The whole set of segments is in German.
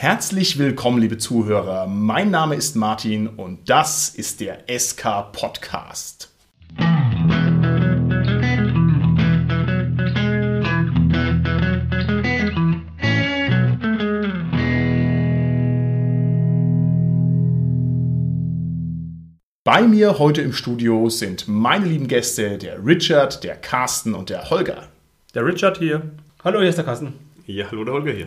Herzlich willkommen, liebe Zuhörer. Mein Name ist Martin und das ist der SK Podcast. Bei mir heute im Studio sind meine lieben Gäste, der Richard, der Carsten und der Holger. Der Richard hier. Hallo, hier ist der Carsten. Ja, hallo, der Holger hier.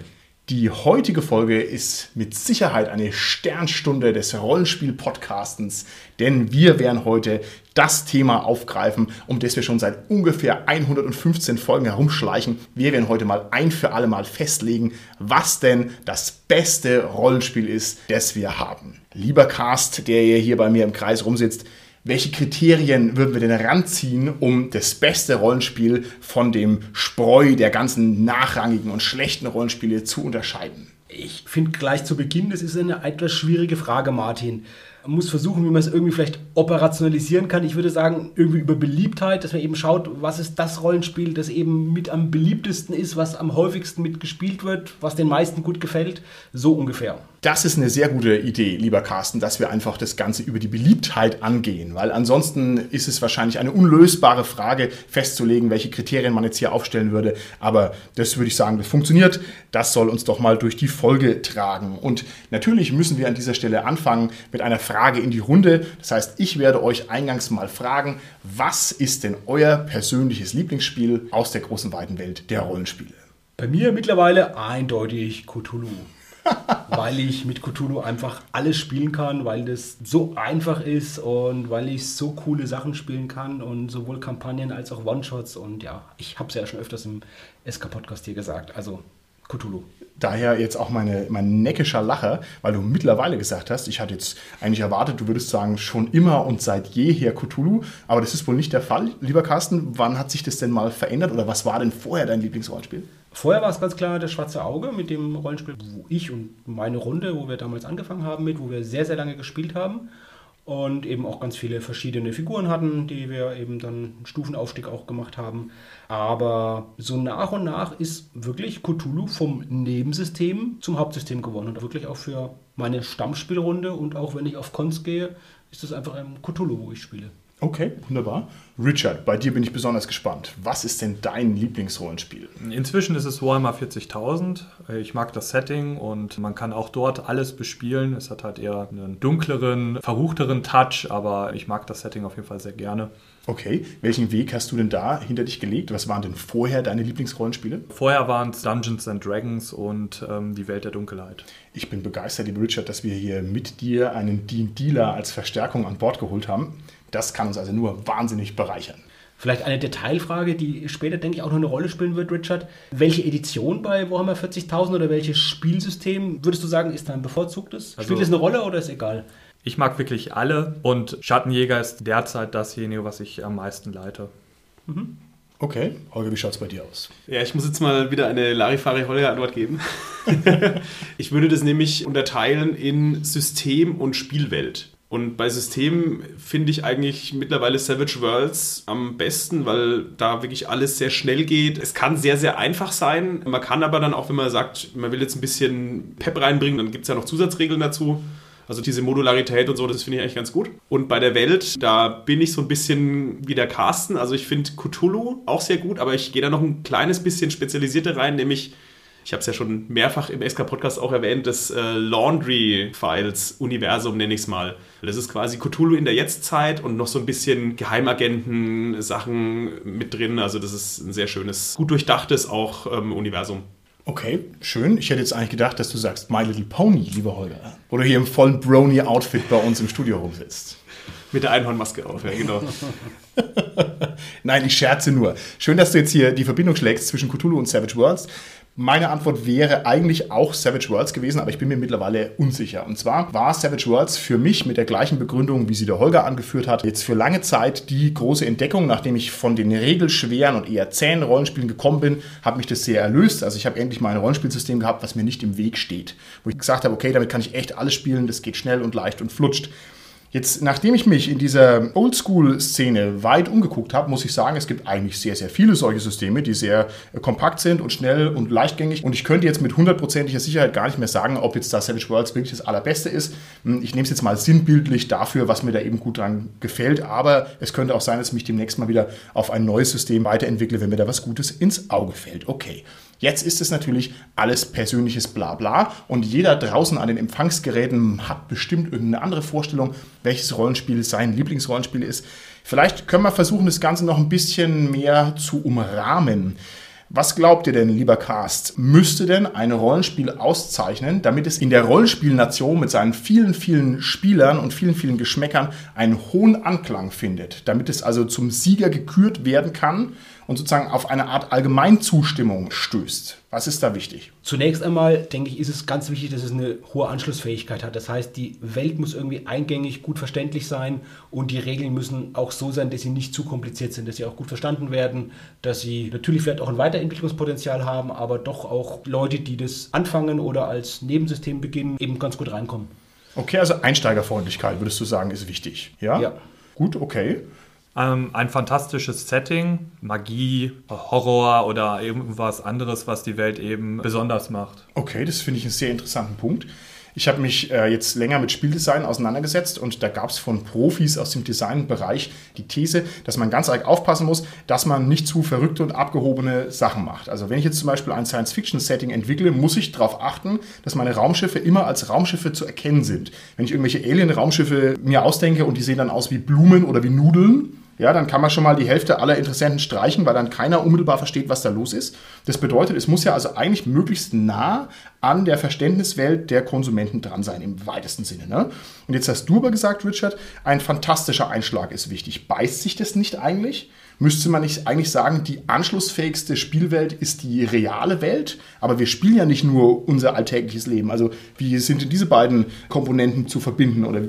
Die heutige Folge ist mit Sicherheit eine Sternstunde des Rollenspiel-Podcastens, denn wir werden heute das Thema aufgreifen, um das wir schon seit ungefähr 115 Folgen herumschleichen. Wir werden heute mal ein für alle Mal festlegen, was denn das beste Rollenspiel ist, das wir haben. Lieber Cast, der hier bei mir im Kreis rumsitzt, welche Kriterien würden wir denn ranziehen, um das beste Rollenspiel von dem Spreu der ganzen nachrangigen und schlechten Rollenspiele zu unterscheiden? Ich finde gleich zu Beginn, das ist eine etwas schwierige Frage, Martin. Man muss versuchen, wie man es irgendwie vielleicht operationalisieren kann. Ich würde sagen, irgendwie über Beliebtheit, dass man eben schaut, was ist das Rollenspiel, das eben mit am beliebtesten ist, was am häufigsten mitgespielt wird, was den meisten gut gefällt. So ungefähr. Das ist eine sehr gute Idee, lieber Carsten, dass wir einfach das Ganze über die Beliebtheit angehen, weil ansonsten ist es wahrscheinlich eine unlösbare Frage festzulegen, welche Kriterien man jetzt hier aufstellen würde. Aber das würde ich sagen, das funktioniert. Das soll uns doch mal durch die Folge tragen. Und natürlich müssen wir an dieser Stelle anfangen mit einer Frage in die Runde. Das heißt, ich werde euch eingangs mal fragen, was ist denn euer persönliches Lieblingsspiel aus der großen weiten Welt der Rollenspiele? Bei mir mittlerweile eindeutig Cthulhu weil ich mit Cthulhu einfach alles spielen kann, weil das so einfach ist und weil ich so coole Sachen spielen kann und sowohl Kampagnen als auch One-Shots und ja, ich habe es ja schon öfters im SK-Podcast hier gesagt, also Cthulhu. Daher jetzt auch meine, mein neckischer Lacher, weil du mittlerweile gesagt hast, ich hatte jetzt eigentlich erwartet, du würdest sagen, schon immer und seit jeher Cthulhu, aber das ist wohl nicht der Fall. Lieber Carsten, wann hat sich das denn mal verändert oder was war denn vorher dein Lieblingsrollenspiel? Vorher war es ganz klar das Schwarze Auge mit dem Rollenspiel, wo ich und meine Runde, wo wir damals angefangen haben mit, wo wir sehr, sehr lange gespielt haben und eben auch ganz viele verschiedene Figuren hatten, die wir eben dann einen Stufenaufstieg auch gemacht haben. Aber so nach und nach ist wirklich Cthulhu vom Nebensystem zum Hauptsystem geworden und wirklich auch für meine Stammspielrunde und auch wenn ich auf Cons gehe, ist das einfach ein Cthulhu, wo ich spiele. Okay, wunderbar. Richard, bei dir bin ich besonders gespannt. Was ist denn dein Lieblingsrollenspiel? Inzwischen ist es Warhammer 40.000. Ich mag das Setting und man kann auch dort alles bespielen. Es hat halt eher einen dunkleren, verruchteren Touch, aber ich mag das Setting auf jeden Fall sehr gerne. Okay, welchen Weg hast du denn da hinter dich gelegt? Was waren denn vorher deine Lieblingsrollenspiele? Vorher waren es Dungeons and Dragons und ähm, die Welt der Dunkelheit. Ich bin begeistert, lieber Richard, dass wir hier mit dir einen D-Dealer als Verstärkung an Bord geholt haben. Das kann uns also nur wahnsinnig bereichern. Vielleicht eine Detailfrage, die später, denke ich, auch noch eine Rolle spielen wird, Richard. Welche Edition bei Warhammer 40.000 oder welches Spielsystem würdest du sagen, ist dein bevorzugtes? Also, Spielt es eine Rolle oder ist egal? Ich mag wirklich alle und Schattenjäger ist derzeit dasjenige, was ich am meisten leite. Mhm. Okay, Holger, wie schaut es bei dir aus? Ja, ich muss jetzt mal wieder eine Larifari-Holger-Antwort geben. ich würde das nämlich unterteilen in System und Spielwelt. Und bei Systemen finde ich eigentlich mittlerweile Savage Worlds am besten, weil da wirklich alles sehr schnell geht. Es kann sehr, sehr einfach sein. Man kann aber dann auch, wenn man sagt, man will jetzt ein bisschen Pep reinbringen, dann gibt es ja noch Zusatzregeln dazu. Also diese Modularität und so, das finde ich eigentlich ganz gut. Und bei der Welt, da bin ich so ein bisschen wie der Carsten. Also ich finde Cthulhu auch sehr gut, aber ich gehe da noch ein kleines bisschen spezialisierter rein, nämlich ich habe es ja schon mehrfach im SK-Podcast auch erwähnt, das äh, Laundry-Files-Universum nenne ich es mal. Das ist quasi Cthulhu in der Jetztzeit und noch so ein bisschen Geheimagenten-Sachen mit drin. Also das ist ein sehr schönes, gut durchdachtes auch ähm, Universum. Okay, schön. Ich hätte jetzt eigentlich gedacht, dass du sagst My Little Pony, lieber Holger. Oder hier im vollen Brony-Outfit bei uns im Studio rumsitzt. Mit der Einhornmaske auf, ja, genau. Nein, ich scherze nur. Schön, dass du jetzt hier die Verbindung schlägst zwischen Cthulhu und Savage Worlds. Meine Antwort wäre eigentlich auch Savage Worlds gewesen, aber ich bin mir mittlerweile unsicher. Und zwar war Savage Worlds für mich mit der gleichen Begründung, wie sie der Holger angeführt hat, jetzt für lange Zeit die große Entdeckung, nachdem ich von den regelschweren und eher zähen Rollenspielen gekommen bin, hat mich das sehr erlöst. Also ich habe endlich mal ein Rollenspielsystem gehabt, was mir nicht im Weg steht. Wo ich gesagt habe, okay, damit kann ich echt alles spielen, das geht schnell und leicht und flutscht. Jetzt, nachdem ich mich in dieser Oldschool-Szene weit umgeguckt habe, muss ich sagen, es gibt eigentlich sehr, sehr viele solche Systeme, die sehr äh, kompakt sind und schnell und leichtgängig. Und ich könnte jetzt mit hundertprozentiger Sicherheit gar nicht mehr sagen, ob jetzt das Savage Worlds wirklich das allerbeste ist. Hm, ich nehme es jetzt mal sinnbildlich dafür, was mir da eben gut dran gefällt. Aber es könnte auch sein, dass ich mich demnächst mal wieder auf ein neues System weiterentwickle, wenn mir da was Gutes ins Auge fällt. Okay. Jetzt ist es natürlich alles persönliches Blabla und jeder draußen an den Empfangsgeräten hat bestimmt irgendeine andere Vorstellung, welches Rollenspiel sein Lieblingsrollenspiel ist. Vielleicht können wir versuchen, das Ganze noch ein bisschen mehr zu umrahmen. Was glaubt ihr denn, lieber Cast? Müsste denn ein Rollenspiel auszeichnen, damit es in der Rollenspielnation mit seinen vielen, vielen Spielern und vielen, vielen Geschmäckern einen hohen Anklang findet? Damit es also zum Sieger gekürt werden kann und sozusagen auf eine Art Allgemeinzustimmung stößt. Was ist da wichtig? Zunächst einmal, denke ich, ist es ganz wichtig, dass es eine hohe Anschlussfähigkeit hat. Das heißt, die Welt muss irgendwie eingängig, gut verständlich sein und die Regeln müssen auch so sein, dass sie nicht zu kompliziert sind, dass sie auch gut verstanden werden, dass sie natürlich vielleicht auch ein Weiterentwicklungspotenzial haben, aber doch auch Leute, die das anfangen oder als Nebensystem beginnen, eben ganz gut reinkommen. Okay, also Einsteigerfreundlichkeit, würdest du sagen, ist wichtig. Ja? Ja. Gut, okay. Ähm, ein fantastisches Setting, Magie, Horror oder irgendwas anderes, was die Welt eben besonders macht. Okay, das finde ich einen sehr interessanten Punkt. Ich habe mich äh, jetzt länger mit Spieldesign auseinandergesetzt und da gab es von Profis aus dem Designbereich die These, dass man ganz arg aufpassen muss, dass man nicht zu verrückte und abgehobene Sachen macht. Also wenn ich jetzt zum Beispiel ein Science-Fiction-Setting entwickle, muss ich darauf achten, dass meine Raumschiffe immer als Raumschiffe zu erkennen sind. Wenn ich irgendwelche Alien-Raumschiffe mir ausdenke und die sehen dann aus wie Blumen oder wie Nudeln, ja, dann kann man schon mal die Hälfte aller Interessenten streichen, weil dann keiner unmittelbar versteht, was da los ist. Das bedeutet, es muss ja also eigentlich möglichst nah an der Verständniswelt der Konsumenten dran sein, im weitesten Sinne. Ne? Und jetzt hast du aber gesagt, Richard, ein fantastischer Einschlag ist wichtig. Beißt sich das nicht eigentlich? Müsste man nicht eigentlich sagen, die anschlussfähigste Spielwelt ist die reale Welt? Aber wir spielen ja nicht nur unser alltägliches Leben. Also wie sind denn diese beiden Komponenten zu verbinden oder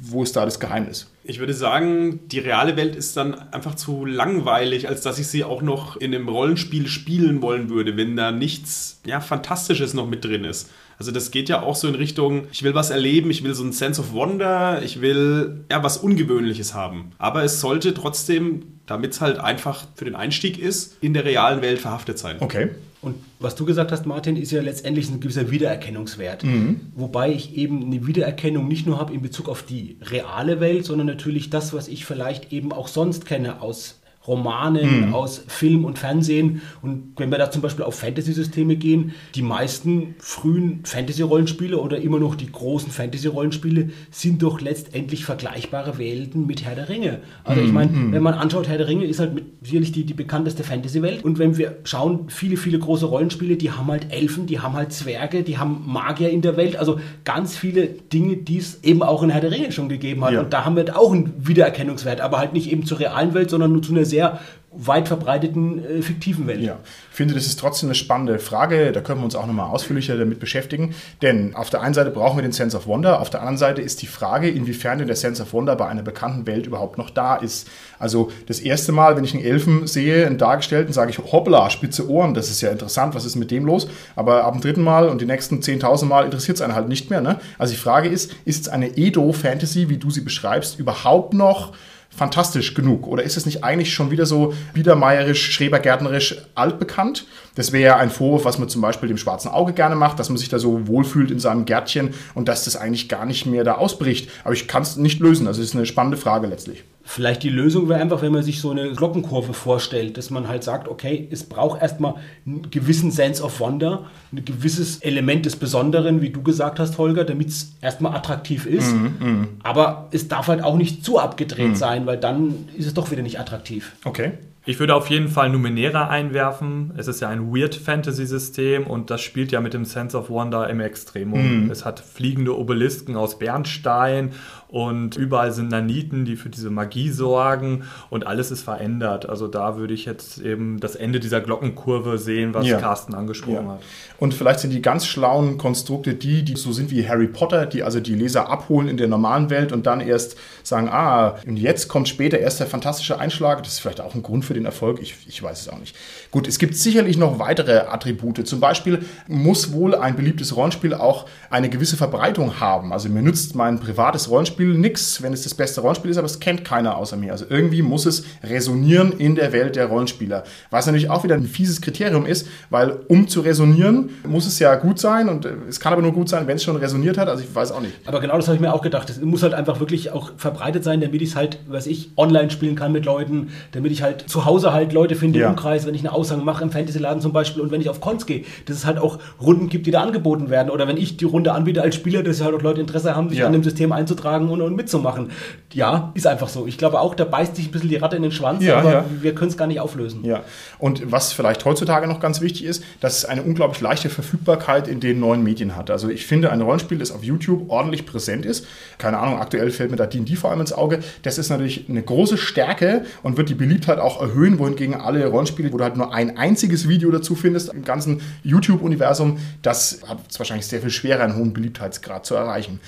wo ist da das Geheimnis? Ich würde sagen, die reale Welt ist dann einfach zu langweilig, als dass ich sie auch noch in einem Rollenspiel spielen wollen würde, wenn da nichts ja, Fantastisches noch mit drin ist. Also das geht ja auch so in Richtung, ich will was erleben, ich will so ein Sense of Wonder, ich will ja was Ungewöhnliches haben. Aber es sollte trotzdem, damit es halt einfach für den Einstieg ist, in der realen Welt verhaftet sein. Okay. Und was du gesagt hast, Martin, ist ja letztendlich ein gewisser Wiedererkennungswert. Mhm. Wobei ich eben eine Wiedererkennung nicht nur habe in Bezug auf die reale Welt, sondern natürlich das, was ich vielleicht eben auch sonst kenne aus Romanen, mhm. aus Film und Fernsehen. Und wenn wir da zum Beispiel auf Fantasy-Systeme gehen, die meisten frühen Fantasy-Rollenspiele oder immer noch die großen Fantasy-Rollenspiele sind doch letztendlich vergleichbare Welten mit Herr der Ringe. Also ich mhm. meine, mhm. wenn man anschaut, Herr der Ringe ist halt mit, sicherlich die, die bekannteste Fantasy-Welt. Und wenn wir schauen, viele, viele große Rollenspiele, die haben halt Elfen, die haben halt Zwerge, die haben Magier in der Welt. Also ganz viele Dinge, die es eben auch in Herr der Ringe schon gegeben hat. Ja. Und da haben wir auch einen Wiedererkennungswert, aber halt nicht eben zur realen Welt, sondern nur zu einer sehr sehr weit verbreiteten äh, fiktiven Welt. Ja, ich finde, das ist trotzdem eine spannende Frage. Da können wir uns auch nochmal ausführlicher damit beschäftigen. Denn auf der einen Seite brauchen wir den Sense of Wonder, auf der anderen Seite ist die Frage, inwiefern denn der Sense of Wonder bei einer bekannten Welt überhaupt noch da ist. Also das erste Mal, wenn ich einen Elfen sehe, einen dargestellten, sage ich, hoppla, spitze Ohren, das ist ja interessant, was ist mit dem los? Aber ab dem dritten Mal und die nächsten 10.000 Mal interessiert es einen halt nicht mehr. Ne? Also die Frage ist, ist eine Edo-Fantasy, wie du sie beschreibst, überhaupt noch fantastisch genug? Oder ist es nicht eigentlich schon wieder so biedermeierisch, schrebergärtnerisch altbekannt? Das wäre ja ein Vorwurf, was man zum Beispiel dem schwarzen Auge gerne macht, dass man sich da so wohlfühlt in seinem Gärtchen und dass das eigentlich gar nicht mehr da ausbricht. Aber ich kann es nicht lösen. Also es ist eine spannende Frage letztlich. Vielleicht die Lösung wäre einfach, wenn man sich so eine Glockenkurve vorstellt, dass man halt sagt, okay, es braucht erstmal einen gewissen Sense of Wonder, ein gewisses Element des Besonderen, wie du gesagt hast, Holger, damit es erstmal attraktiv ist. Mm, mm. Aber es darf halt auch nicht zu abgedreht mm. sein, weil dann ist es doch wieder nicht attraktiv. Okay. Ich würde auf jeden Fall Numenera einwerfen. Es ist ja ein Weird Fantasy System und das spielt ja mit dem Sense of Wonder im Extremum. Mm. Es hat fliegende Obelisken aus Bernstein und überall sind Naniten, die für diese Magie sorgen und alles ist verändert. Also da würde ich jetzt eben das Ende dieser Glockenkurve sehen, was ja. Carsten angesprochen ja. hat. Und vielleicht sind die ganz schlauen Konstrukte die, die so sind wie Harry Potter, die also die Leser abholen in der normalen Welt und dann erst sagen, ah, und jetzt kommt später erst der fantastische Einschlag. Das ist vielleicht auch ein Grund für den Erfolg? Ich, ich weiß es auch nicht. Gut, es gibt sicherlich noch weitere Attribute. Zum Beispiel muss wohl ein beliebtes Rollenspiel auch eine gewisse Verbreitung haben. Also mir nützt mein privates Rollenspiel nichts, wenn es das beste Rollenspiel ist, aber es kennt keiner außer mir. Also irgendwie muss es resonieren in der Welt der Rollenspieler. Was natürlich auch wieder ein fieses Kriterium ist, weil um zu resonieren, muss es ja gut sein und es kann aber nur gut sein, wenn es schon resoniert hat. Also ich weiß auch nicht. Aber genau das habe ich mir auch gedacht. Es muss halt einfach wirklich auch verbreitet sein, damit ich es halt, was ich, online spielen kann mit Leuten, damit ich halt zu Hause halt Leute finde Ja. im Umkreis, wenn ich eine Aushang mache im Fantasy-Laden zum Beispiel und wenn ich auf Cons gehe, dass es halt auch Runden gibt, die da angeboten werden. Oder wenn ich die Runde anbiete als Spieler, dass halt auch Leute Interesse haben, sich Ja. an dem System einzutragen und, und mitzumachen. Ja, ist einfach so. Ich glaube auch, da beißt sich ein bisschen die Ratte in den Schwanz, Ja, aber ja. wir können es gar nicht auflösen. Ja, und was vielleicht heutzutage noch ganz wichtig ist, dass es eine unglaublich leichte Verfügbarkeit in den neuen Medien hat. Also ich finde, ein Rollenspiel, das auf YouTube ordentlich präsent ist, keine Ahnung, aktuell fällt mir da D&D vor allem ins Auge, das ist natürlich eine große Stärke und wird die Beliebtheit auch erhöhen, wohingegen alle Rollenspiele, wo du halt nur ein einziges Video dazu findest im ganzen YouTube-Universum, das hat es wahrscheinlich sehr viel schwerer, einen hohen Beliebtheitsgrad zu erreichen.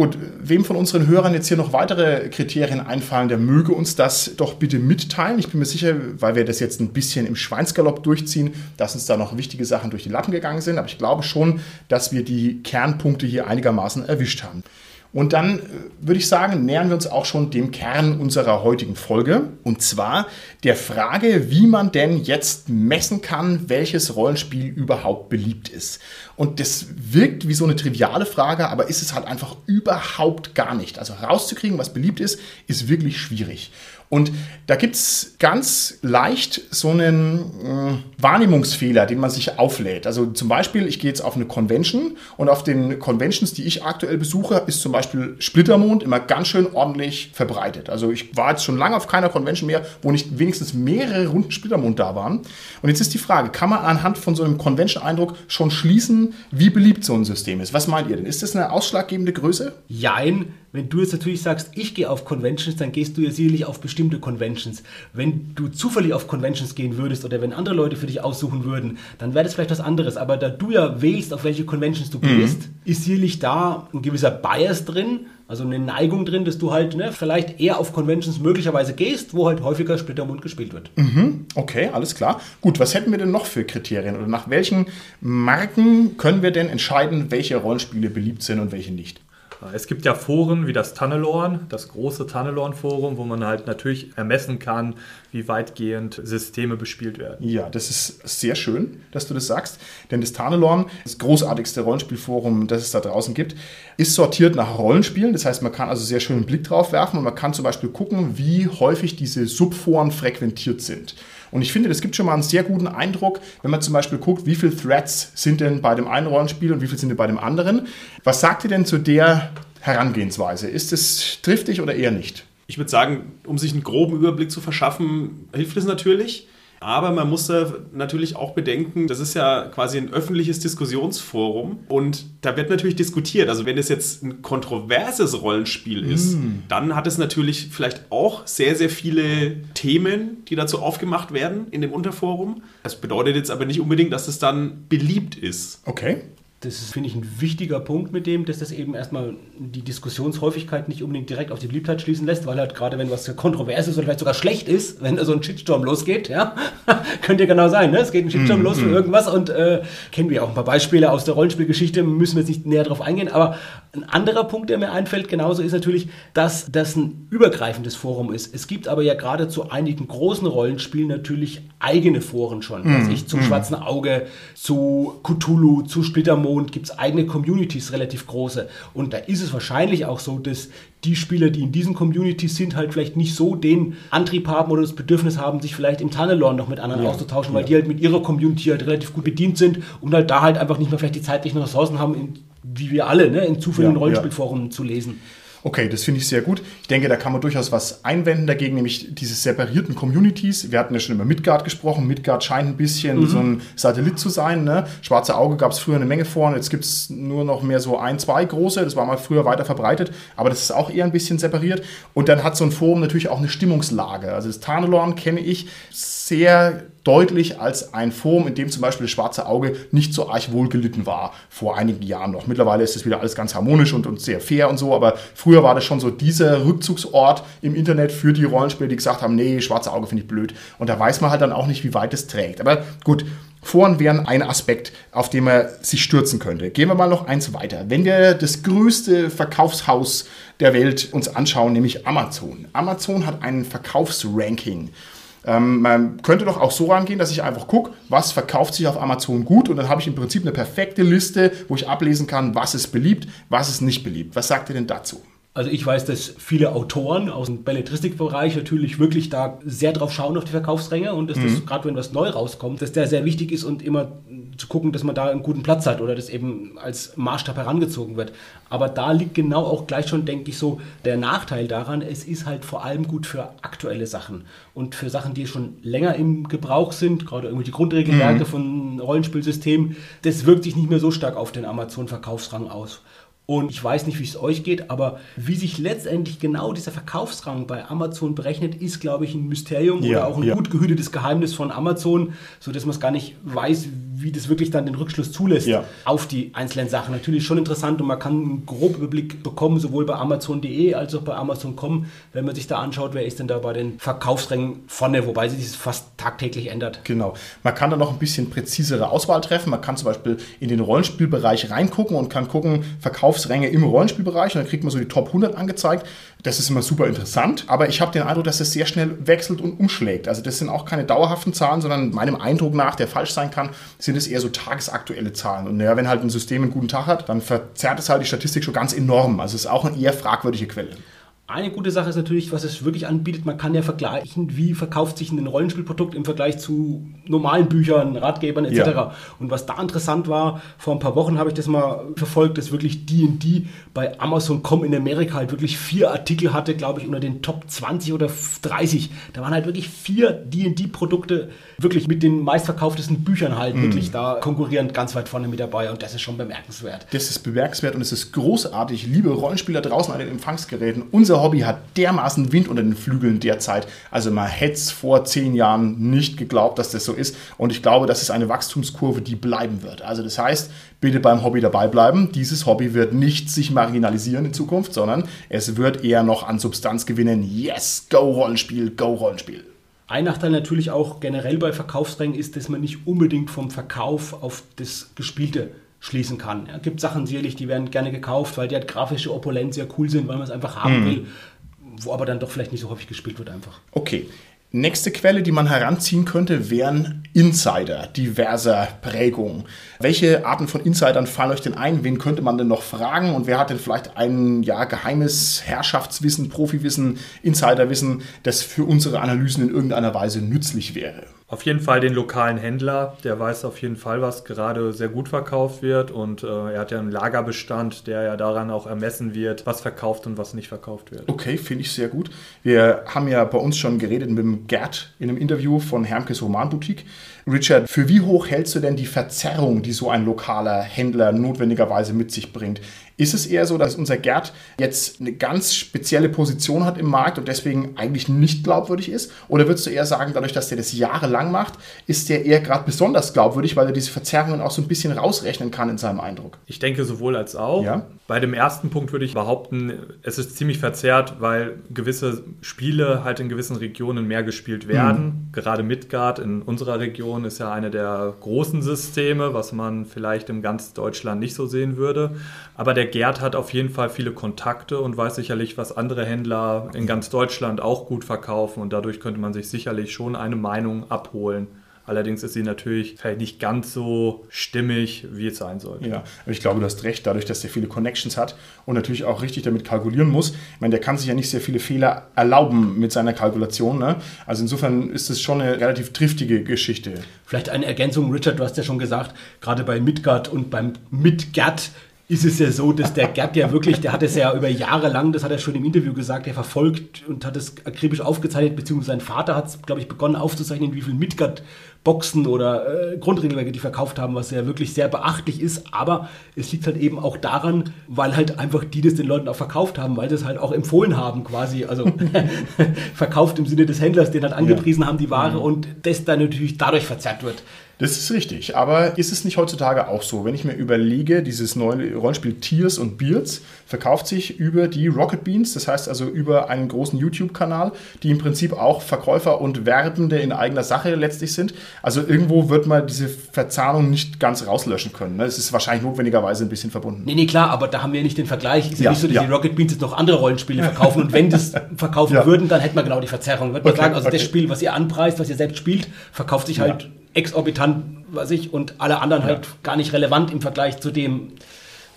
Gut, wem von unseren Hörern jetzt hier noch weitere Kriterien einfallen, der möge uns das doch bitte mitteilen. Ich bin mir sicher, weil wir das jetzt ein bisschen im Schweinsgalopp durchziehen, dass uns da noch wichtige Sachen durch die Lappen gegangen sind. Aber ich glaube schon, dass wir die Kernpunkte hier einigermaßen erwischt haben. Und dann äh, würde ich sagen, nähern wir uns auch schon dem Kern unserer heutigen Folge. Und zwar der Frage, wie man denn jetzt messen kann, welches Rollenspiel überhaupt beliebt ist. Und das wirkt wie so eine triviale Frage, aber ist es halt einfach überhaupt gar nicht. Also rauszukriegen, was beliebt ist, ist wirklich schwierig. Und da gibt es ganz leicht so einen äh, Wahrnehmungsfehler, den man sich auflädt. Also zum Beispiel, ich gehe jetzt auf eine Convention und auf den Conventions, die ich aktuell besuche, ist zum Beispiel Splittermond immer ganz schön ordentlich verbreitet. Also ich war jetzt schon lange auf keiner Convention mehr, wo nicht wenigstens mehrere Runden Splittermond da waren. Und jetzt ist die Frage, kann man anhand von so einem Convention-Eindruck schon schließen, wie beliebt so ein System ist? Was meint ihr denn? Ist das eine ausschlaggebende Größe? Jein, wenn du jetzt natürlich sagst, ich gehe auf Conventions, dann gehst du ja sicherlich auf bestimmte Conventions. Wenn du zufällig auf Conventions gehen würdest oder wenn andere Leute für dich aussuchen würden, dann wäre das vielleicht was anderes. Aber da du ja wählst, auf welche Conventions du gehst, ist sicherlich da ein gewisser Bias drin, also eine Neigung drin, dass du halt ne, vielleicht eher auf Conventions möglicherweise gehst, wo halt häufiger Splittermund gespielt wird. Okay, alles klar. Gut, was hätten wir denn noch für Kriterien oder nach welchen Marken können wir denn entscheiden, welche Rollenspiele beliebt sind und welche nicht? Es gibt ja Foren wie das Tunnelorn, das große Tunnelorn-Forum, wo man halt natürlich ermessen kann, wie weitgehend Systeme bespielt werden. Ja, das ist sehr schön, dass du das sagst, denn das Tarnelorn, das großartigste Rollenspielforum, das es da draußen gibt, ist sortiert nach Rollenspielen. Das heißt, man kann also sehr schön einen Blick drauf werfen und man kann zum Beispiel gucken, wie häufig diese Subforen frequentiert sind. Und ich finde, das gibt schon mal einen sehr guten Eindruck, wenn man zum Beispiel guckt, wie viele Threads sind denn bei dem einen Rollenspiel und wie viele sind denn bei dem anderen. Was sagt ihr denn zu der Herangehensweise? Ist es triftig oder eher nicht? Ich würde sagen, um sich einen groben Überblick zu verschaffen, hilft es natürlich. Aber man muss da natürlich auch bedenken, das ist ja quasi ein öffentliches Diskussionsforum und da wird natürlich diskutiert. Also wenn es jetzt ein kontroverses Rollenspiel ist, dann hat es natürlich vielleicht auch sehr, sehr viele Themen, die dazu aufgemacht werden in dem Unterforum. Das bedeutet jetzt aber nicht unbedingt, dass es dann beliebt ist. Okay. Das ist, finde ich, ein wichtiger Punkt mit dem, dass das eben erstmal die Diskussionshäufigkeit nicht unbedingt direkt auf die Beliebtheit schließen lässt, weil halt gerade wenn was kontrovers ist oder vielleicht sogar schlecht ist, wenn da so ein Shitstorm losgeht, ja, könnte ja genau sein, ne? Es geht ein Shitstorm los für irgendwas und äh, kennen wir auch ein paar Beispiele aus der Rollenspielgeschichte, müssen wir jetzt nicht näher drauf eingehen, aber ein anderer Punkt, der mir einfällt, genauso ist natürlich, dass das ein übergreifendes Forum ist. Es gibt aber ja gerade zu einigen großen Rollenspielen natürlich eigene Foren schon. Also ich zum Schwarzen Auge, zu Cthulhu, zu Splittermond gibt es eigene Communities, relativ große. Und da ist es wahrscheinlich auch so, dass die Spieler, die in diesen Communities sind, halt vielleicht nicht so den Antrieb haben oder das Bedürfnis haben, sich vielleicht im Tunnelorn noch mit anderen Ja. auszutauschen, weil Ja. die halt mit ihrer Community halt relativ gut bedient sind und halt da halt einfach nicht mehr vielleicht die zeitlichen Ressourcen haben, in, wie wir alle, ne, in zufälligen Ja, ja. Rollenspielforen zu lesen. Okay, das finde ich sehr gut. Ich denke, da kann man durchaus was einwenden dagegen, nämlich diese separierten Communities. Wir hatten ja schon über Midgard gesprochen. Midgard scheint ein bisschen so ein Satellit zu sein. Ne? Schwarze Auge gab es früher eine Menge vor und jetzt gibt es nur noch mehr so ein, zwei große. Das war mal früher weiter verbreitet, aber das ist auch eher ein bisschen separiert. Und dann hat so ein Forum natürlich auch eine Stimmungslage. Also das Tarnelorn kenne ich sehr deutlich als ein Forum, in dem zum Beispiel das schwarze Auge nicht so arg wohl gelitten war, vor einigen Jahren noch. Mittlerweile ist es wieder alles ganz harmonisch und, und sehr fair und so, aber früher war das schon so dieser Rückzugsort im Internet für die Rollenspieler, die gesagt haben, nee, schwarze Auge finde ich blöd. Und da weiß man halt dann auch nicht, wie weit es trägt. Aber gut, Foren wären ein Aspekt, auf den man sich stürzen könnte. Gehen wir mal noch eins weiter. Wenn wir das größte Verkaufshaus der Welt uns anschauen, nämlich Amazon. Amazon hat ein Verkaufsranking. Ähm, man könnte doch auch so rangehen, dass ich einfach gucke, was verkauft sich auf Amazon gut und dann habe ich im Prinzip eine perfekte Liste, wo ich ablesen kann, was ist beliebt, was ist nicht beliebt. Was sagt ihr denn dazu? Also ich weiß, dass viele Autoren aus dem Belletristikbereich natürlich wirklich da sehr drauf schauen auf die Verkaufsränge und dass mhm. das, gerade wenn was neu rauskommt, dass der sehr wichtig ist und immer zu gucken, dass man da einen guten Platz hat oder das eben als Maßstab herangezogen wird. Aber da liegt genau auch gleich schon, denke ich, so der Nachteil daran, es ist halt vor allem gut für aktuelle Sachen und für Sachen, die schon länger im Gebrauch sind, gerade irgendwie die Grundregelwerke mhm. von Rollenspielsystemen, das wirkt sich nicht mehr so stark auf den Amazon-Verkaufsrang aus. Und ich weiß nicht, wie es euch geht, aber wie sich letztendlich genau dieser Verkaufsrang bei Amazon berechnet, ist, glaube ich, ein Mysterium ja, oder auch ein ja. gut gehütetes Geheimnis von Amazon, sodass man es gar nicht weiß, wie das wirklich dann den Rückschluss zulässt ja. auf die einzelnen Sachen. Natürlich schon interessant und man kann einen groben Überblick bekommen, sowohl bei Amazon.de als auch bei Amazon.com, wenn man sich da anschaut, wer ist denn da bei den Verkaufsrängen vorne, wobei sich das fast tagtäglich ändert. Genau. Man kann da noch ein bisschen präzisere Auswahl treffen. Man kann zum Beispiel in den Rollenspielbereich reingucken und kann gucken, Verkaufsränge im Rollenspielbereich und dann kriegt man so die Top 100 angezeigt. Das ist immer super interessant, aber ich habe den Eindruck, dass es sehr schnell wechselt und umschlägt. Also das sind auch keine dauerhaften Zahlen, sondern meinem Eindruck nach, der falsch sein kann, sind es eher so tagesaktuelle Zahlen. Und naja, wenn halt ein System einen guten Tag hat, dann verzerrt es halt die Statistik schon ganz enorm. Also es ist auch eine eher fragwürdige Quelle. Eine gute Sache ist natürlich, was es wirklich anbietet. Man kann ja vergleichen, wie verkauft sich ein Rollenspielprodukt im Vergleich zu normalen Büchern, Ratgebern etc. Ja. Und was da interessant war, vor ein paar Wochen habe ich das mal verfolgt, dass wirklich D&D bei Amazon.com in Amerika halt wirklich vier Artikel hatte, glaube ich, unter den Top 20 oder 30. Da waren halt wirklich vier D&D-Produkte wirklich mit den meistverkauftesten Büchern halt mhm. wirklich da konkurrierend ganz weit vorne mit dabei. Und das ist schon bemerkenswert. Das ist bemerkenswert und es ist großartig. Liebe Rollenspieler draußen an den Empfangsgeräten, unser Hobby hat dermaßen Wind unter den Flügeln derzeit. Also man hätte es vor zehn Jahren nicht geglaubt, dass das so ist. Und ich glaube, das ist eine Wachstumskurve, die bleiben wird. Also das heißt, bitte beim Hobby dabei bleiben. Dieses Hobby wird nicht sich marginalisieren in Zukunft, sondern es wird eher noch an Substanz gewinnen. Yes, go Rollenspiel, go Rollenspiel. Ein Nachteil natürlich auch generell bei Verkaufsrängen ist, dass man nicht unbedingt vom Verkauf auf das Gespielte schließen kann. Es gibt Sachen sicherlich, die werden gerne gekauft, weil die halt grafische Opulenz sehr cool sind, weil man es einfach haben mhm. will, wo aber dann doch vielleicht nicht so häufig gespielt wird einfach. Okay. Nächste Quelle, die man heranziehen könnte, wären Insider diverser Prägung. Welche Arten von Insidern fallen euch denn ein? Wen könnte man denn noch fragen? Und wer hat denn vielleicht ein ja, geheimes Herrschaftswissen, Profiwissen, Insiderwissen, das für unsere Analysen in irgendeiner Weise nützlich wäre? Auf jeden Fall den lokalen Händler, der weiß auf jeden Fall, was gerade sehr gut verkauft wird und äh, er hat ja einen Lagerbestand, der ja daran auch ermessen wird, was verkauft und was nicht verkauft wird. Okay, finde ich sehr gut. Wir haben ja bei uns schon geredet mit dem Gerd in einem Interview von Hermkes Romanboutique. Richard, für wie hoch hältst du denn die Verzerrung, die so ein lokaler Händler notwendigerweise mit sich bringt? Ist es eher so, dass unser Gerd jetzt eine ganz spezielle Position hat im Markt und deswegen eigentlich nicht glaubwürdig ist? Oder würdest du eher sagen, dadurch, dass der das jahrelang macht, ist der eher gerade besonders glaubwürdig, weil er diese Verzerrungen auch so ein bisschen rausrechnen kann in seinem Eindruck? Ich denke sowohl als auch. Ja? Bei dem ersten Punkt würde ich behaupten, es ist ziemlich verzerrt, weil gewisse Spiele halt in gewissen Regionen mehr gespielt werden. Mhm. Gerade Midgard in unserer Region ist ja eine der großen Systeme, was man vielleicht in ganz Deutschland nicht so sehen würde. Aber der Gerd hat auf jeden Fall viele Kontakte und weiß sicherlich, was andere Händler in ganz Deutschland auch gut verkaufen und dadurch könnte man sich sicherlich schon eine Meinung abholen. Allerdings ist sie natürlich vielleicht nicht ganz so stimmig, wie es sein sollte. Ja, aber ich glaube, du hast recht, dadurch, dass er viele Connections hat und natürlich auch richtig damit kalkulieren muss. Ich meine, der kann sich ja nicht sehr viele Fehler erlauben mit seiner Kalkulation. Ne? Also insofern ist es schon eine relativ triftige Geschichte. Vielleicht eine Ergänzung, Richard, du hast ja schon gesagt, gerade bei Midgard und beim Midgard ist es ja so, dass der Gerd ja wirklich, der hat es ja über Jahre lang, das hat er schon im Interview gesagt, der verfolgt und hat es akribisch aufgezeichnet, beziehungsweise sein Vater hat es, glaube ich, begonnen aufzuzeichnen, wie viel Midgard Boxen oder äh, Grundregelwerke, die verkauft haben, was ja wirklich sehr beachtlich ist. Aber es liegt halt eben auch daran, weil halt einfach die das den Leuten auch verkauft haben, weil sie es halt auch empfohlen haben quasi. Also verkauft im Sinne des Händlers, den halt angepriesen ja. haben die Ware mhm. und das dann natürlich dadurch verzerrt wird. Das ist richtig. Aber ist es nicht heutzutage auch so? Wenn ich mir überlege, dieses neue Rollenspiel Tears und Beards verkauft sich über die Rocket Beans, das heißt also über einen großen YouTube-Kanal, die im Prinzip auch Verkäufer und Werbende in eigener Sache letztlich sind. Also irgendwo wird man diese Verzahnung nicht ganz rauslöschen können. Es ist wahrscheinlich notwendigerweise ein bisschen verbunden. Nee, nee, klar, aber da haben wir nicht den Vergleich. Es ist ja, nicht so, dass ja. die Rocket Beans jetzt noch andere Rollenspiele verkaufen. und wenn das verkaufen ja. würden, dann hätte man genau die Verzerrung. Würde man okay, sagen, also okay. das Spiel, was ihr anpreist, was ihr selbst spielt, verkauft sich halt exorbitant, was ich, und alle anderen ja. halt gar nicht relevant im Vergleich zu dem,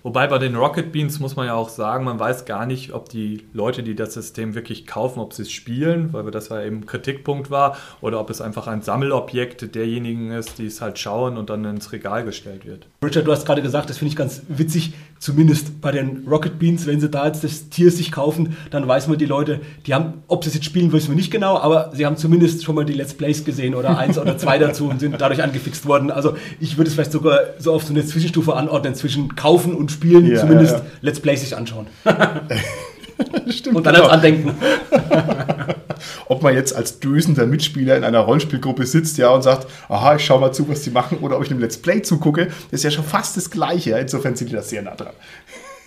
Wobei bei den Rocket Beans muss man ja auch sagen, man weiß gar nicht, ob die Leute, die das System wirklich kaufen, ob sie es spielen, weil das ja eben Kritikpunkt war, oder ob es einfach ein Sammelobjekt derjenigen ist, die es halt schauen und dann ins Regal gestellt wird. Richard, du hast gerade gesagt, das finde ich ganz witzig, zumindest bei den Rocket Beans, wenn sie da jetzt das Tier sich kaufen, dann weiß man die Leute, die haben, ob sie es jetzt spielen, wissen wir nicht genau, aber sie haben zumindest schon mal die Let's Plays gesehen oder eins oder zwei dazu und sind dadurch angefixt worden. Also ich würde es vielleicht sogar so auf so eine Zwischenstufe anordnen zwischen kaufen und spielen, ja, zumindest ja, ja. Let's Plays sich anschauen. Stimmt, und dann genau. als Andenken. Ob man jetzt als dösender Mitspieler in einer Rollenspielgruppe sitzt ja, und sagt, aha, ich schau mal zu, was die machen, oder ob ich einem Let's Play zugucke, ist ja schon fast das Gleiche. Insofern sind die da sehr nah dran.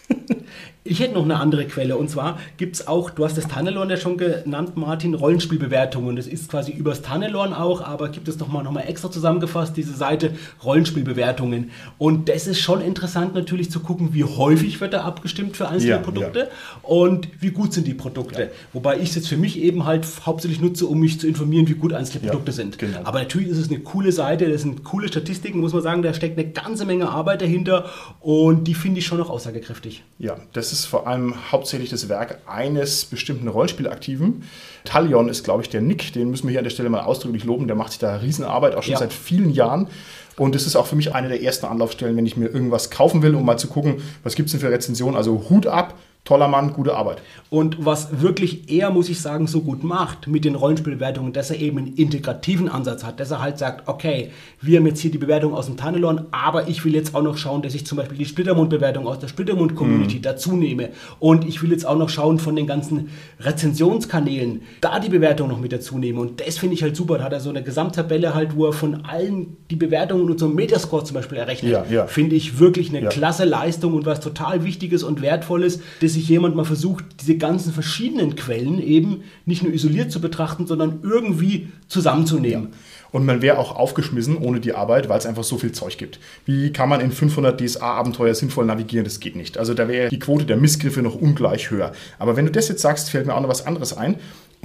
Ich hätte noch eine andere Quelle und zwar gibt es auch, du hast das Tunnelorn ja schon genannt, Martin, Rollenspielbewertungen. Das ist quasi übers Tunnelorn auch, aber gibt es nochmal noch mal extra zusammengefasst, diese Seite Rollenspielbewertungen. Und das ist schon interessant natürlich zu gucken, wie häufig wird da abgestimmt für einzelne ja, Produkte ja. und wie gut sind die Produkte. Ja. Wobei ich es jetzt für mich eben halt hauptsächlich nutze, um mich zu informieren, wie gut einzelne Produkte sind. Genau. Aber natürlich ist es eine coole Seite, das sind coole Statistiken, muss man sagen, da steckt eine ganze Menge Arbeit dahinter und die finde ich schon noch aussagekräftig. Ja, das ist ist vor allem hauptsächlich das Werk eines bestimmten Rollenspielaktiven. Talion ist, glaube ich, der Nick, den müssen wir hier an der Stelle mal ausdrücklich loben. Der macht sich da Riesenarbeit, auch schon ja. seit vielen Jahren. Und das ist auch für mich eine der ersten Anlaufstellen, wenn ich mir irgendwas kaufen will, um mal zu gucken, was gibt es denn für Rezensionen. Also Hut ab, toller Mann, gute Arbeit. Und was wirklich er, muss ich sagen, so gut macht mit den Rollenspielbewertungen, dass er eben einen integrativen Ansatz hat, dass er halt sagt, okay, wir haben jetzt hier die Bewertung aus dem Tunnelon, aber ich will jetzt auch noch schauen, dass ich zum Beispiel die Splittermund-Bewertung aus der Splittermund-Community mhm. dazu nehme. Und ich will jetzt auch noch schauen von den ganzen Rezensionskanälen, da die Bewertung noch mit dazu nehme. Und das finde ich halt super. Da hat er so eine Gesamttabelle halt, wo er von allen die Bewertungen und so einen Metascore zum Beispiel errechnet. Ja, ja. Finde ich wirklich eine ja. klasse Leistung und was total Wichtiges und Wertvolles, dass sich jemand mal versucht, diese ganzen verschiedenen Quellen eben nicht nur isoliert zu betrachten, sondern irgendwie zusammenzunehmen. Ja. Und man wäre auch aufgeschmissen ohne die Arbeit, weil es einfach so viel Zeug gibt. Wie kann man in 500 DSA-Abenteuer sinnvoll navigieren? Das geht nicht. Also da wäre die Quote der Missgriffe noch ungleich höher. Aber wenn du das jetzt sagst, fällt mir auch noch was anderes ein.